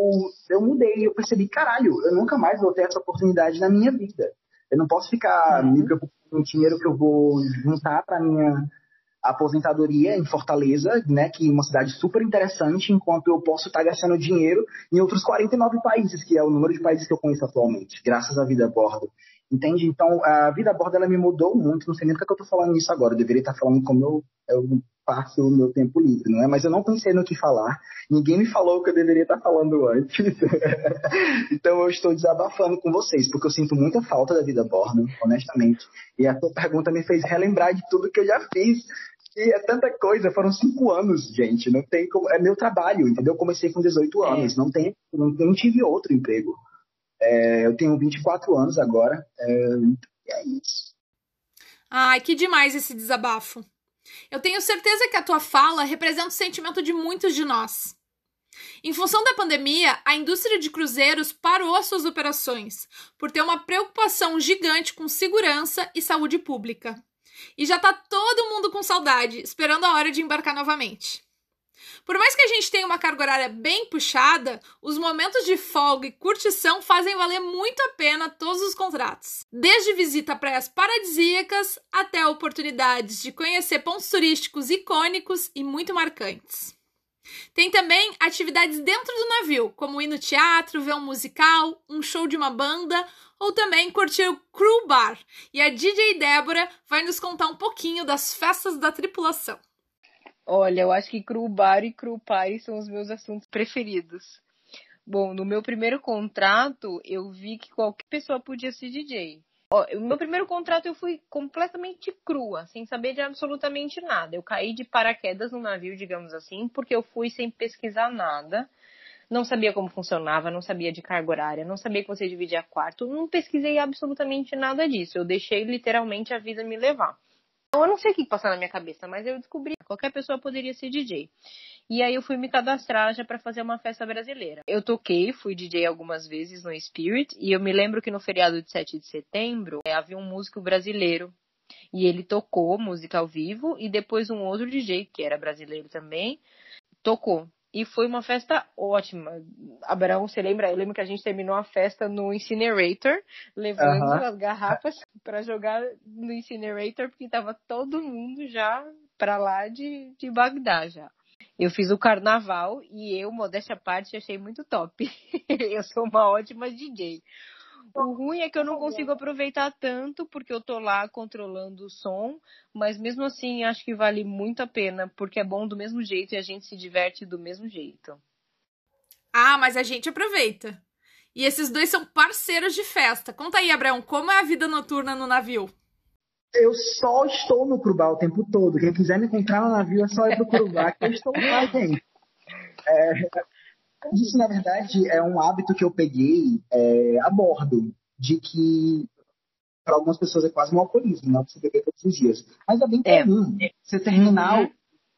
eu mudei e eu percebi, caralho, eu nunca mais vou ter essa oportunidade na minha vida. Eu não posso ficar uhum. me preocupando com o dinheiro que eu vou juntar para minha aposentadoria em Fortaleza, né, que é uma cidade super interessante, enquanto eu posso estar gastando dinheiro em outros 49 países, que é o número de países que eu conheço atualmente, graças à vida a bordo. Entende? Então, a vida a bordo ela me mudou muito, não sei nem porque que eu estou falando isso agora, eu deveria estar falando como eu, eu passo o meu tempo livre, não é? Mas eu não pensei no que falar, ninguém me falou o que eu deveria estar falando antes. [laughs] então eu estou desabafando com vocês, porque eu sinto muita falta da vida a bordo, honestamente. E a tua pergunta me fez relembrar de tudo que eu já fiz e é tanta coisa, foram cinco anos, gente. Não tem como. É meu trabalho, entendeu? Eu comecei com 18 é. anos, é. não, tem, não, não tive outro emprego. É, eu tenho 24 anos agora. É, é isso. Ai, que demais esse desabafo. Eu tenho certeza que a tua fala representa o sentimento de muitos de nós. Em função da pandemia, a indústria de cruzeiros parou as suas operações por ter uma preocupação gigante com segurança e saúde pública. E já tá todo mundo com saudade, esperando a hora de embarcar novamente. Por mais que a gente tenha uma carga horária bem puxada, os momentos de folga e curtição fazem valer muito a pena todos os contratos. Desde visita a praias paradisíacas até oportunidades de conhecer pontos turísticos icônicos e muito marcantes. Tem também atividades dentro do navio, como ir no teatro, ver um musical, um show de uma banda ou também curtir o Crew Bar. E a DJ Débora vai nos contar um pouquinho das festas da tripulação. Olha, eu acho que Crew Bar e Crew Party são os meus assuntos preferidos. Bom, no meu primeiro contrato, eu vi que qualquer pessoa podia ser DJ. No meu primeiro contrato eu fui completamente crua, sem saber de absolutamente nada. Eu caí de paraquedas no navio, digamos assim, porque eu fui sem pesquisar nada. Não sabia como funcionava, não sabia de carga horária, não sabia que você dividia quarto, não pesquisei absolutamente nada disso. Eu deixei literalmente a vida me levar. Eu não sei o que passou na minha cabeça, mas eu descobri que qualquer pessoa poderia ser DJ. E aí eu fui me cadastrar já para fazer uma festa brasileira. Eu toquei, fui DJ algumas vezes no Spirit, e eu me lembro que no feriado de 7 de setembro é, havia um músico brasileiro. E ele tocou música ao vivo, e depois um outro DJ, que era brasileiro também, tocou. E foi uma festa ótima. Abraão, você lembra? Eu lembro que a gente terminou a festa no Incinerator, levando as garrafas para jogar no Incinerator, porque tava todo mundo já para lá de, de Bagdá já. Eu fiz o carnaval e eu, modéstia à parte, achei muito top. [laughs] eu sou uma ótima DJ. O ruim é que eu não consigo aproveitar tanto porque eu tô lá controlando o som, mas mesmo assim acho que vale muito a pena porque é bom do mesmo jeito e a gente se diverte do mesmo jeito. Ah, mas a gente aproveita. E esses dois são parceiros de festa. Conta aí, Abraão, como é a vida noturna no navio? Eu só estou no Curubá o tempo todo. Quem quiser me encontrar no navio é só ir pro Curubá, que eu estou lá, gente. É, isso, na verdade, é um hábito que eu peguei é, a bordo, de que para algumas pessoas é quase um alcoolismo, né? Você beber todos os dias. Mas é bem é. comum. É. Você terminar uhum. o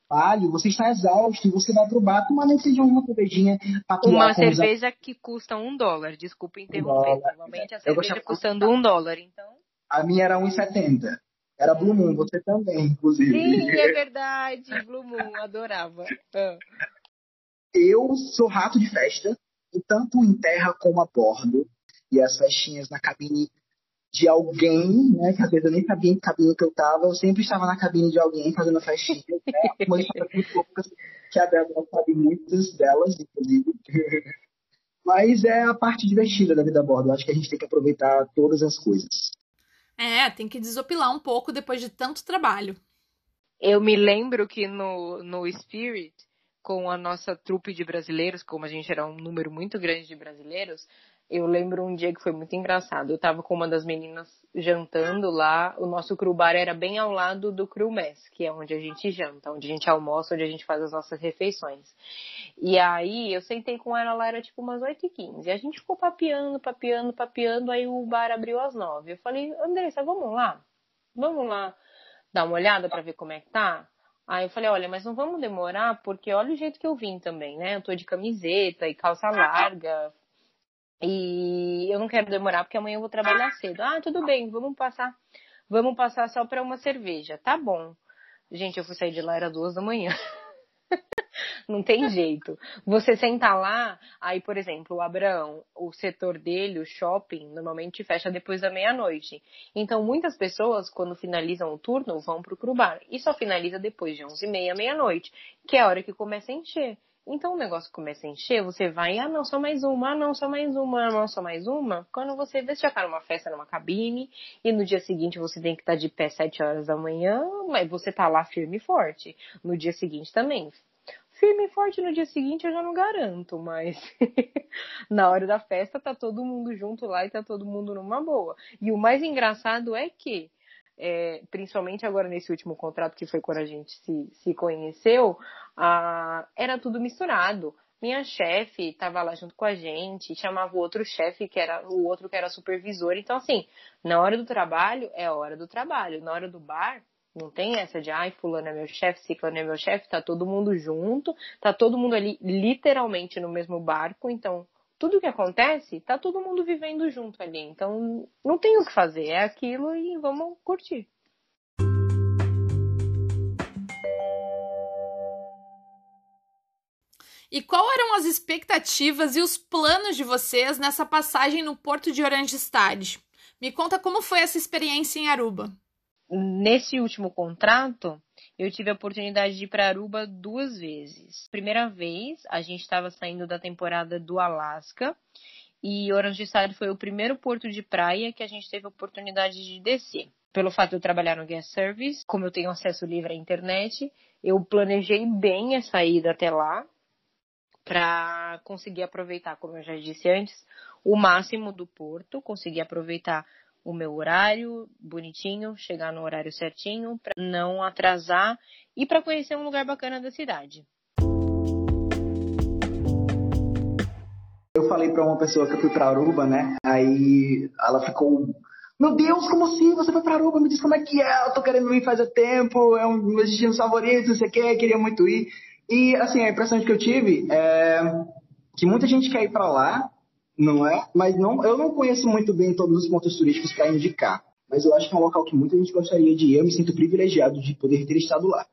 trabalho, você está exausto e você vai pro bar tomar nem seja uma cervejinha. Uma cerveja os... que custa um dólar, desculpa interromper. Um Normalmente a cerveja custando um dólar, então... A minha era 1,70. Era Blue Moon, você também, inclusive. Sim, é [laughs] verdade. Blue Moon, adorava. Eu sou rato de festa, tanto em terra como a bordo. E as festinhas na cabine de alguém, né? Que às vezes eu nem sabia em que cabine que eu tava, eu sempre estava na cabine de alguém fazendo festinha, né? Uma história muito poucas, que a Débora sabe muitas delas, inclusive. [laughs] Mas é a parte divertida da vida a bordo. Eu acho que a gente tem que aproveitar todas as coisas. É, tem que desopilar um pouco depois de tanto trabalho. Eu me lembro que no, no Spirit com a nossa trupe de brasileiros, como a gente era um número muito grande de brasileiros, eu lembro um dia que foi muito engraçado. Eu estava com uma das meninas jantando lá, o nosso crew bar era bem ao lado do crew mess, que é onde a gente janta, onde a gente almoça, onde a gente faz as nossas refeições. E aí eu sentei com ela lá, era tipo umas 8h15. E a gente ficou papeando, papeando, papeando, aí o bar abriu às 9 Eu falei, Andressa, vamos lá? Vamos lá dar uma olhada para ver como é que tá? Aí eu falei, olha, mas não vamos demorar, porque olha o jeito que eu vim também, né? Eu tô de camiseta e calça larga. E eu não quero demorar, porque amanhã eu vou trabalhar cedo. Ah, tudo bem, vamos passar. Vamos passar só para uma cerveja. Tá bom. Gente, eu fui sair de lá, era duas da manhã. [laughs] Não tem jeito. Você senta lá, aí, por exemplo, o Abraão, o setor dele, o shopping, normalmente fecha depois da meia-noite. Então, muitas pessoas, quando finalizam o turno, vão pro Crubar. E só finaliza depois de 11 e meia, meia-noite, que é a hora que começa a encher. Então o negócio começa a encher, você vai, ah não, só mais uma, ah não, só mais uma, ah não, só mais uma. Quando você vê, você já tá numa festa, numa cabine, e no dia seguinte você tem que estar tá de pé sete horas da manhã, mas você tá lá firme e forte. No dia seguinte também. Firme e forte no dia seguinte eu já não garanto, mas [laughs] na hora da festa tá todo mundo junto lá e tá todo mundo numa boa. E o mais engraçado é que é, principalmente agora nesse último contrato que foi quando a gente se, se conheceu, era tudo misturado. Minha chefe estava lá junto com a gente, chamava o outro chefe que era o outro que era supervisor. Então, assim, na hora do trabalho é hora do trabalho. Na hora do bar, não tem essa de, ai, fulano é meu chefe, ciclano é meu chefe, tá todo mundo junto, tá todo mundo ali literalmente no mesmo barco, então tudo que acontece, tá todo mundo vivendo junto ali. Então, não tem o que fazer, é aquilo e vamos curtir. E qual eram as expectativas e os planos de vocês nessa passagem no Porto de Orange Stad? Me conta como foi essa experiência em Aruba. Nesse último contrato, eu tive a oportunidade de ir para Aruba duas vezes. Primeira vez, a gente estava saindo da temporada do Alasca e Orange Style foi o primeiro porto de praia que a gente teve a oportunidade de descer. Pelo fato de eu trabalhar no guest service, como eu tenho acesso livre à internet, eu planejei bem a ida até lá para conseguir aproveitar, como eu já disse antes, o máximo do porto, conseguir aproveitar o meu horário bonitinho, chegar no horário certinho, para não atrasar e para conhecer um lugar bacana da cidade. Eu falei para uma pessoa que eu fui para Aruba, né? Aí ela ficou meu Deus, como assim? Você foi para Aruba? Me diz como é que é. Eu tô querendo ir faz tempo, é um dos meus destinos favoritos, não sei o que, queria muito ir. E, assim, a impressão que eu tive é que muita gente quer ir para lá, não é? Mas não, eu não conheço muito bem todos os pontos turísticos para indicar. Mas eu acho que é um local que muita gente gostaria de ir. Eu me sinto privilegiado de poder ter estado lá.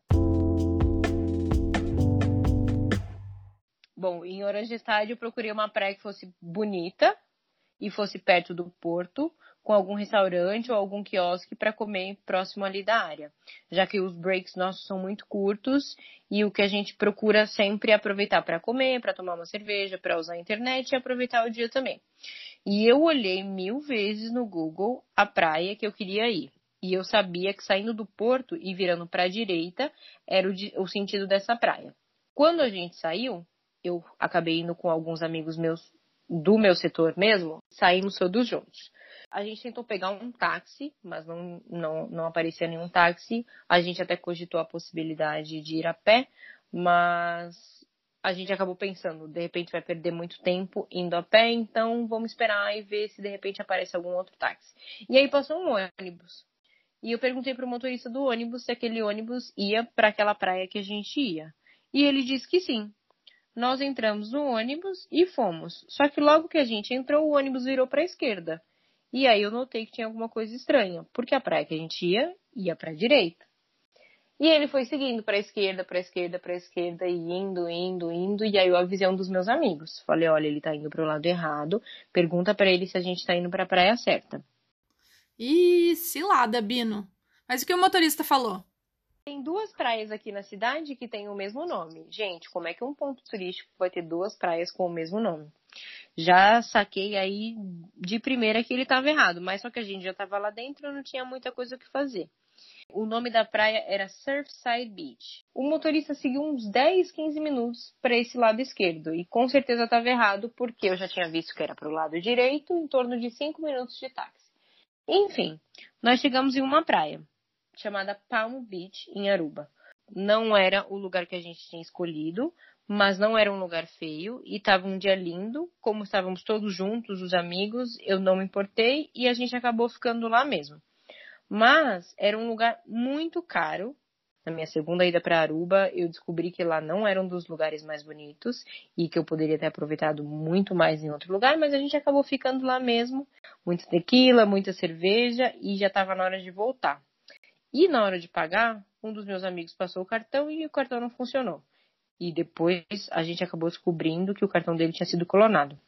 Bom, em Orange Estádio eu procurei uma praia que fosse bonita e fosse perto do porto, com algum restaurante ou algum quiosque para comer próximo ali da área, já que os breaks nossos são muito curtos e o que a gente procura sempre é aproveitar para comer, para tomar uma cerveja, para usar a internet e aproveitar o dia também. E eu olhei mil vezes no Google a praia que eu queria ir. E eu sabia que saindo do porto e virando para a direita era o, o sentido dessa praia. Quando a gente saiu, eu acabei indo com alguns amigos meus do meu setor mesmo, saímos todos juntos. A gente tentou pegar um táxi, mas não, não, não aparecia nenhum táxi. A gente até cogitou a possibilidade de ir a pé, mas a gente acabou pensando, de repente vai perder muito tempo indo a pé, então vamos esperar e ver se de repente aparece algum outro táxi. E aí passou um ônibus. E eu perguntei para o motorista do ônibus se aquele ônibus ia para aquela praia que a gente ia. E ele disse que sim. Nós entramos no ônibus e fomos. Só que logo que a gente entrou, o ônibus virou para a esquerda. E aí eu notei que tinha alguma coisa estranha, porque a praia que a gente ia, ia para direita. E ele foi seguindo para esquerda, para esquerda, para esquerda, e indo, indo, indo. E aí eu avisei um dos meus amigos. Falei: olha, ele tá indo para o lado errado. Pergunta para ele se a gente tá indo para a praia certa. Ih, cilada, Bino. Mas o que o motorista falou? Tem duas praias aqui na cidade que têm o mesmo nome. Gente, como é que um ponto turístico vai ter duas praias com o mesmo nome? Já saquei aí de primeira que ele estava errado, mas só que a gente já estava lá dentro, não tinha muita coisa o que fazer. O nome da praia era Surfside Beach. O motorista seguiu uns 10, 15 minutos para esse lado esquerdo e com certeza estava errado porque eu já tinha visto que era para o lado direito, em torno de 5 minutos de táxi. Enfim, nós chegamos em uma praia chamada Palm Beach em Aruba. Não era o lugar que a gente tinha escolhido, mas não era um lugar feio e estava um dia lindo, como estávamos todos juntos, os amigos, eu não me importei e a gente acabou ficando lá mesmo. Mas era um lugar muito caro. Na minha segunda ida para Aruba, eu descobri que lá não era um dos lugares mais bonitos e que eu poderia ter aproveitado muito mais em outro lugar, mas a gente acabou ficando lá mesmo. Muita tequila, muita cerveja e já estava na hora de voltar. E na hora de pagar, um dos meus amigos passou o cartão e o cartão não funcionou. e depois a gente acabou descobrindo que o cartão dele tinha sido clonado.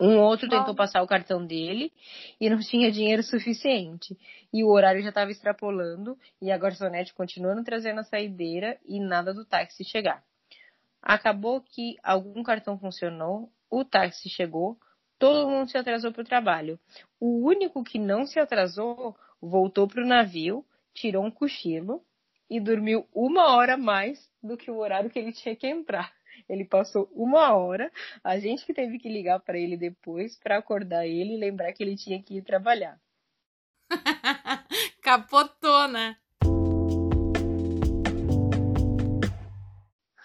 Um outro tentou passar o cartão dele e não [laughs] tinha dinheiro suficiente. E o horário já estava extrapolando e a garçonete continuando trazendo a saideira e nada do táxi chegar. Acabou que algum cartão funcionou, o táxi chegou, todo mundo se atrasou para o trabalho. O único que não se atrasou voltou para o navio, tirou um cochilo e dormiu uma hora mais do que o horário que ele tinha que entrar. Ele passou uma hora, a gente que teve que ligar para ele depois para acordar ele e lembrar que ele tinha que ir trabalhar. [laughs] Capotou, né?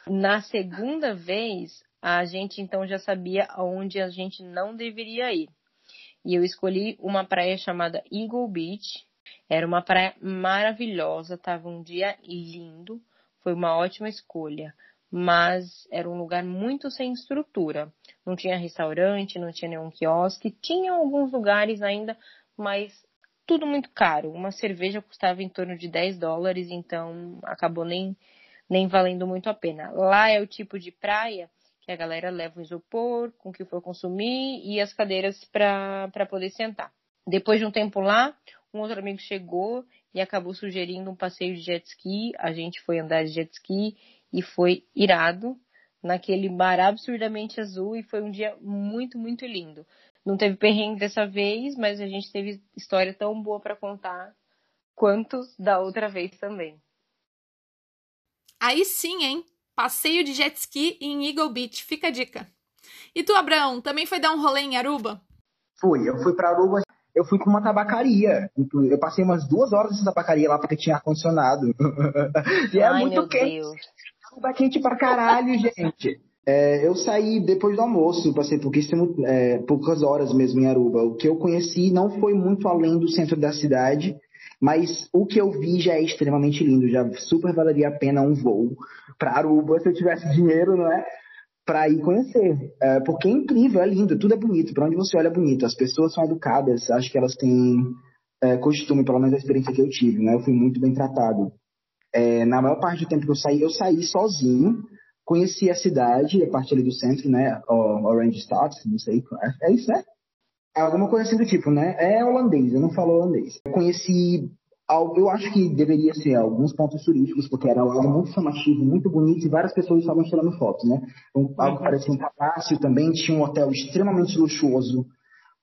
Na segunda vez, a gente então já sabia aonde a gente não deveria ir. E eu escolhi uma praia chamada Eagle Beach. Era uma praia maravilhosa, tava um dia lindo, foi uma ótima escolha mas era um lugar muito sem estrutura. Não tinha restaurante, não tinha nenhum quiosque, tinha alguns lugares ainda, mas tudo muito caro. Uma cerveja custava em torno de 10 dólares, então acabou nem, nem valendo muito a pena. Lá é o tipo de praia que a galera leva o isopor com o que for consumir e as cadeiras para poder sentar. Depois de um tempo lá, um outro amigo chegou e acabou sugerindo um passeio de jet ski. A gente foi andar de jet ski e foi irado naquele mar absurdamente azul e foi um dia muito, muito lindo. Não teve perrengue dessa vez, mas a gente teve história tão boa para contar quanto da outra vez também. Aí sim, hein? Passeio de jet ski em Eagle Beach, fica a dica. E tu, Abraão, também foi dar um rolê em Aruba? Fui, eu fui para Aruba, eu fui para uma tabacaria. Eu passei umas duas horas nessa tabacaria lá porque tinha ar-condicionado. [laughs] e é Ai, muito quente. Deus. Tá quente pra caralho, gente. É, eu saí depois do almoço, passei pouquíssimo, é, poucas horas mesmo em Aruba. O que eu conheci não foi muito além do centro da cidade, mas o que eu vi já é extremamente lindo. Já super valeria a pena um voo para Aruba se eu tivesse dinheiro, não é? Para ir conhecer. É, porque é incrível, é lindo, tudo é bonito. Para onde você olha é bonito. As pessoas são educadas, acho que elas têm é, costume, pelo menos a experiência que eu tive, né? Eu fui muito bem tratado. É, na maior parte do tempo que eu saí, eu saí sozinho, conheci a cidade, a parte ali do centro, né? Orange Stad, não sei, é, é isso, né? Alguma coisa assim do tipo, né? É holandês, eu não falo holandês. Conheci, eu acho que deveria ser alguns pontos turísticos, porque era algo muito chamativo, muito bonito, e várias pessoas estavam tirando fotos, né? Um, algo que parecia um palácio também, tinha um hotel extremamente luxuoso,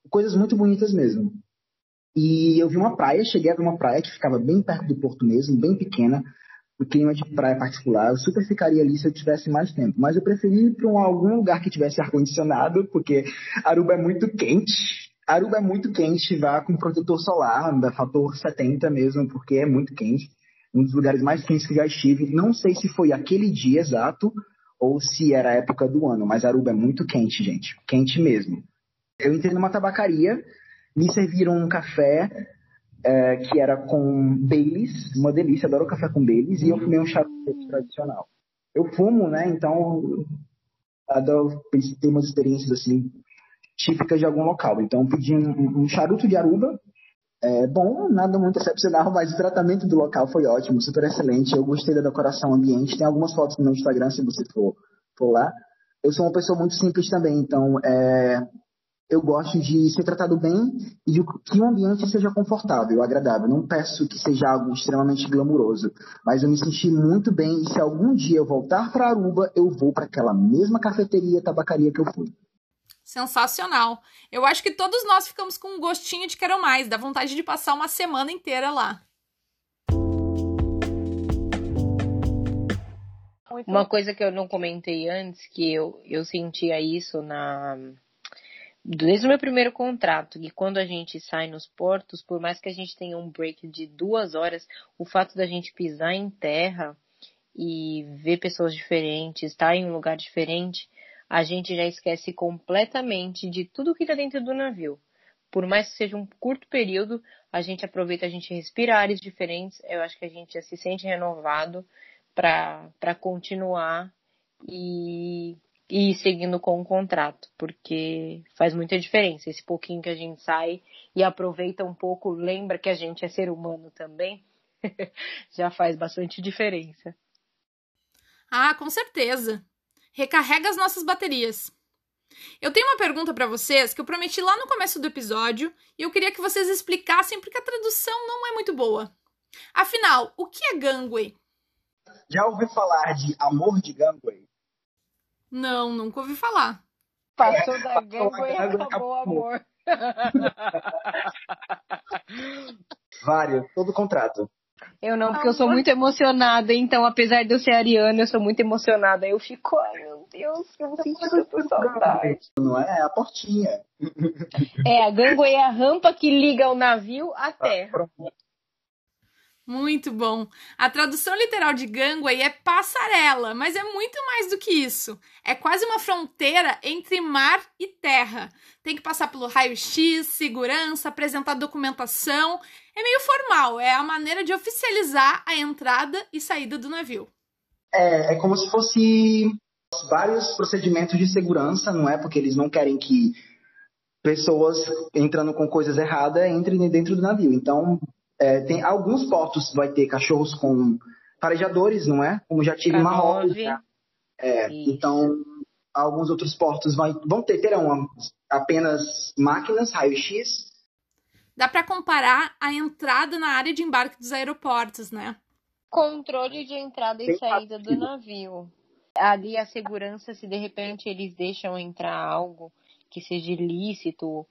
coisas muito bonitas mesmo. E eu vi uma praia, cheguei a ver uma praia que ficava bem perto do porto mesmo, bem pequena, o clima de praia particular. Eu super ficaria ali se eu tivesse mais tempo. Mas eu preferi ir para um, algum lugar que tivesse ar-condicionado, porque Aruba é muito quente. Aruba é muito quente, vá com protetor solar, da fator 70 mesmo, porque é muito quente. Um dos lugares mais quentes que já estive. Não sei se foi aquele dia exato ou se era a época do ano, mas Aruba é muito quente, gente. Quente mesmo. Eu entrei numa tabacaria me serviram um café é, que era com Baileys, uma delícia, adoro café com Baileys, e eu fumei um charuto tradicional. Eu fumo, né, então adoro ter umas experiências assim típicas de algum local. Então pedi um, um charuto de Aruba, é, bom, nada muito excepcional, mas o tratamento do local foi ótimo, super excelente. Eu gostei da decoração ambiente. Tem algumas fotos no meu Instagram, se você for, for lá. Eu sou uma pessoa muito simples também, então é, eu gosto de ser tratado bem e de que o ambiente seja confortável, agradável. Não peço que seja algo extremamente glamuroso, mas eu me senti muito bem e se algum dia eu voltar para Aruba, eu vou para aquela mesma cafeteria, tabacaria que eu fui. Sensacional. Eu acho que todos nós ficamos com um gostinho de quero mais, dá vontade de passar uma semana inteira lá. Uma coisa que eu não comentei antes, que eu, eu sentia isso na desde o meu primeiro contrato, que quando a gente sai nos portos, por mais que a gente tenha um break de duas horas, o fato da gente pisar em terra e ver pessoas diferentes, estar em um lugar diferente, a gente já esquece completamente de tudo que está dentro do navio. Por mais que seja um curto período, a gente aproveita, a gente respira ares diferentes, eu acho que a gente já se sente renovado para continuar e e ir seguindo com o contrato, porque faz muita diferença. Esse pouquinho que a gente sai e aproveita um pouco, lembra que a gente é ser humano também, [laughs] já faz bastante diferença. Ah, com certeza. Recarrega as nossas baterias. Eu tenho uma pergunta para vocês que eu prometi lá no começo do episódio e eu queria que vocês explicassem porque a tradução não é muito boa. Afinal, o que é gangway? Já ouviu falar de amor de gangway? Não, nunca ouvi falar. Passou é, da gangway e acabou o amor. [laughs] Vários, todo contrato. Eu não, porque eu sou muito emocionada, então apesar de eu ser ariana, eu sou muito emocionada. Eu fico, ai meu Deus, eu sinto tanta saudade. Não é? É a portinha. É, a gangway é a rampa que liga o navio à terra. Muito bom. A tradução literal de gangway é passarela, mas é muito mais do que isso. É quase uma fronteira entre mar e terra. Tem que passar pelo raio-x, segurança, apresentar documentação. É meio formal, é a maneira de oficializar a entrada e saída do navio. É, é como se fosse vários procedimentos de segurança, não é? Porque eles não querem que pessoas entrando com coisas erradas entrem dentro do navio. Então, é, tem alguns portos vai ter cachorros com farejadores, não é? Como já tive em Marrocos. Tá? É, então, alguns outros portos vai, vão ter, terão apenas máquinas, raio-x. Dá para comparar a entrada na área de embarque dos aeroportos, né? Controle de entrada e saída do navio. Ali a segurança, se de repente eles deixam entrar algo que seja ilícito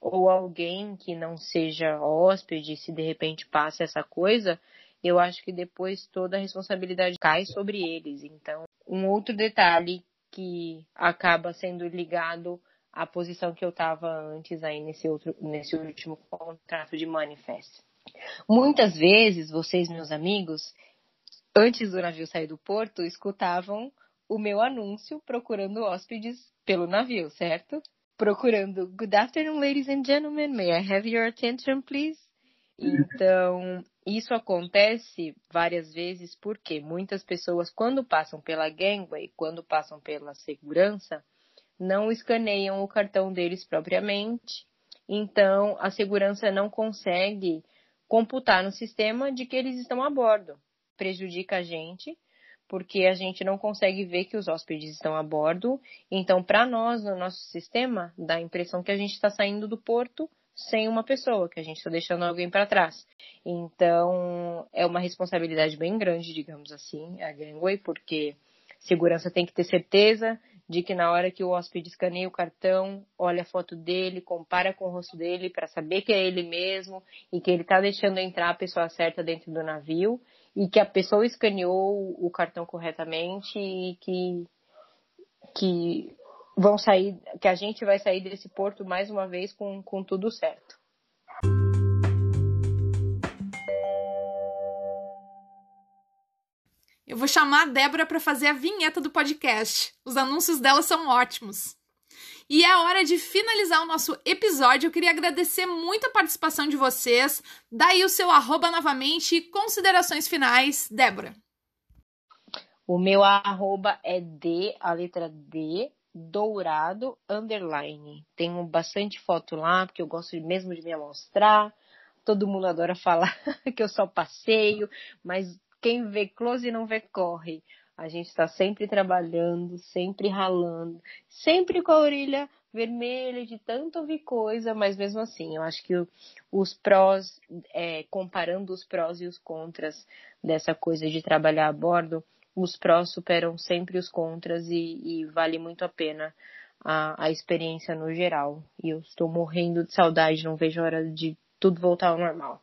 ou alguém que não seja hóspede, se de repente passa essa coisa, eu acho que depois toda a responsabilidade cai sobre eles. Então, um outro detalhe que acaba sendo ligado à posição que eu estava antes aí nesse outro nesse último contrato de manifest. Muitas vezes vocês, meus amigos, antes do navio sair do porto, escutavam o meu anúncio procurando hóspedes pelo navio, certo? Procurando Good afternoon, ladies and gentlemen. May I have your attention, please? Então, isso acontece várias vezes porque muitas pessoas, quando passam pela gangway, quando passam pela segurança, não escaneiam o cartão deles propriamente. Então, a segurança não consegue computar no sistema de que eles estão a bordo. Prejudica a gente porque a gente não consegue ver que os hóspedes estão a bordo. Então, para nós, no nosso sistema, dá a impressão que a gente está saindo do porto sem uma pessoa, que a gente está deixando alguém para trás. Então, é uma responsabilidade bem grande, digamos assim, a Gangway, porque segurança tem que ter certeza de que na hora que o hóspede escaneia o cartão, olha a foto dele, compara com o rosto dele para saber que é ele mesmo e que ele está deixando entrar a pessoa certa dentro do navio e que a pessoa escaneou o cartão corretamente e que, que vão sair, que a gente vai sair desse porto mais uma vez com, com tudo certo. Eu vou chamar a Débora para fazer a vinheta do podcast. Os anúncios dela são ótimos. E é hora de finalizar o nosso episódio. Eu queria agradecer muito a participação de vocês. Daí o seu arroba novamente e considerações finais, Débora. O meu arroba é D, a letra D, dourado, underline. Tenho bastante foto lá, porque eu gosto mesmo de me mostrar. Todo mundo adora [laughs] falar que eu só passeio, mas quem vê close não vê corre. A gente está sempre trabalhando, sempre ralando, sempre com a orelha vermelha de tanto ouvir coisa, mas mesmo assim, eu acho que os prós, é, comparando os prós e os contras dessa coisa de trabalhar a bordo, os prós superam sempre os contras e, e vale muito a pena a, a experiência no geral. E eu estou morrendo de saudade, não vejo a hora de tudo voltar ao normal.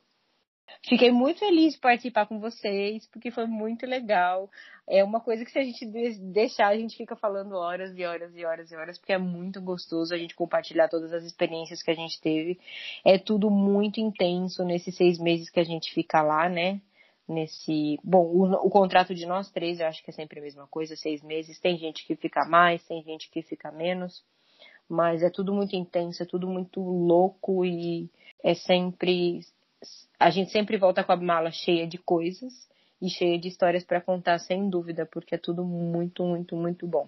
Fiquei muito feliz de participar com vocês, porque foi muito legal. É uma coisa que se a gente deixar, a gente fica falando horas e horas e horas e horas, porque é muito gostoso a gente compartilhar todas as experiências que a gente teve. É tudo muito intenso nesses seis meses que a gente fica lá, né? Nesse. Bom, o, o contrato de nós três eu acho que é sempre a mesma coisa, seis meses. Tem gente que fica mais, tem gente que fica menos. Mas é tudo muito intenso, é tudo muito louco e é sempre a gente sempre volta com a mala cheia de coisas e cheia de histórias para contar, sem dúvida, porque é tudo muito, muito, muito bom.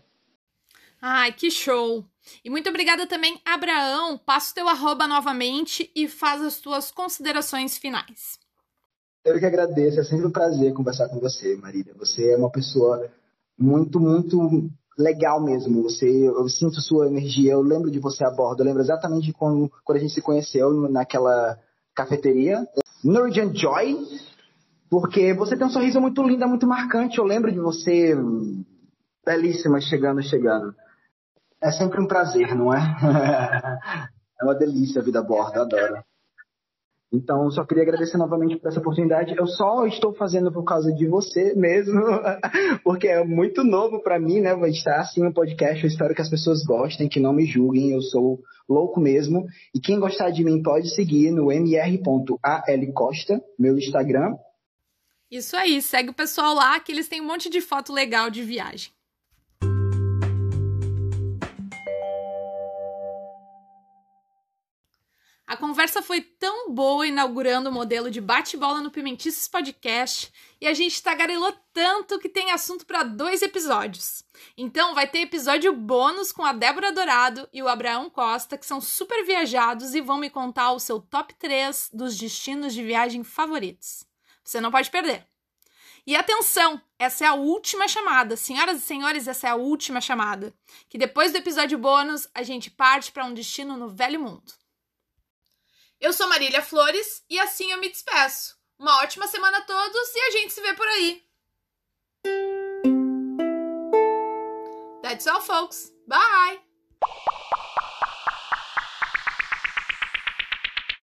Ai, que show! E muito obrigada também, Abraão. Passa o teu arroba novamente e faz as tuas considerações finais. Eu que agradeço, é sempre um prazer conversar com você, Marília. Você é uma pessoa muito, muito legal mesmo. Você, eu sinto sua energia, eu lembro de você a bordo, eu lembro exatamente de quando, quando a gente se conheceu naquela cafeteria. Norwegian Joy, porque você tem um sorriso muito lindo, muito marcante. Eu lembro de você belíssima chegando, chegando. É sempre um prazer, não é? [laughs] é uma delícia a vida a bordo, adoro. Então, só queria agradecer novamente por essa oportunidade. Eu só estou fazendo por causa de você mesmo, [laughs] porque é muito novo para mim, né? Vai estar assim no podcast. Eu espero que as pessoas gostem, que não me julguem. Eu sou louco mesmo. E quem gostar de mim pode seguir no mr.alcosta, meu Instagram. Isso aí, segue o pessoal lá que eles têm um monte de foto legal de viagem. A conversa foi tão boa inaugurando o modelo de bate-bola no Pimentices Podcast e a gente tagarelou tanto que tem assunto para dois episódios. Então vai ter episódio bônus com a Débora Dourado e o Abraão Costa, que são super viajados e vão me contar o seu top 3 dos destinos de viagem favoritos. Você não pode perder. E atenção, essa é a última chamada. Senhoras e senhores, essa é a última chamada. Que depois do episódio bônus, a gente parte para um destino no velho mundo. Eu sou Marília Flores e assim eu me despeço. Uma ótima semana a todos e a gente se vê por aí. That's all, folks. Bye!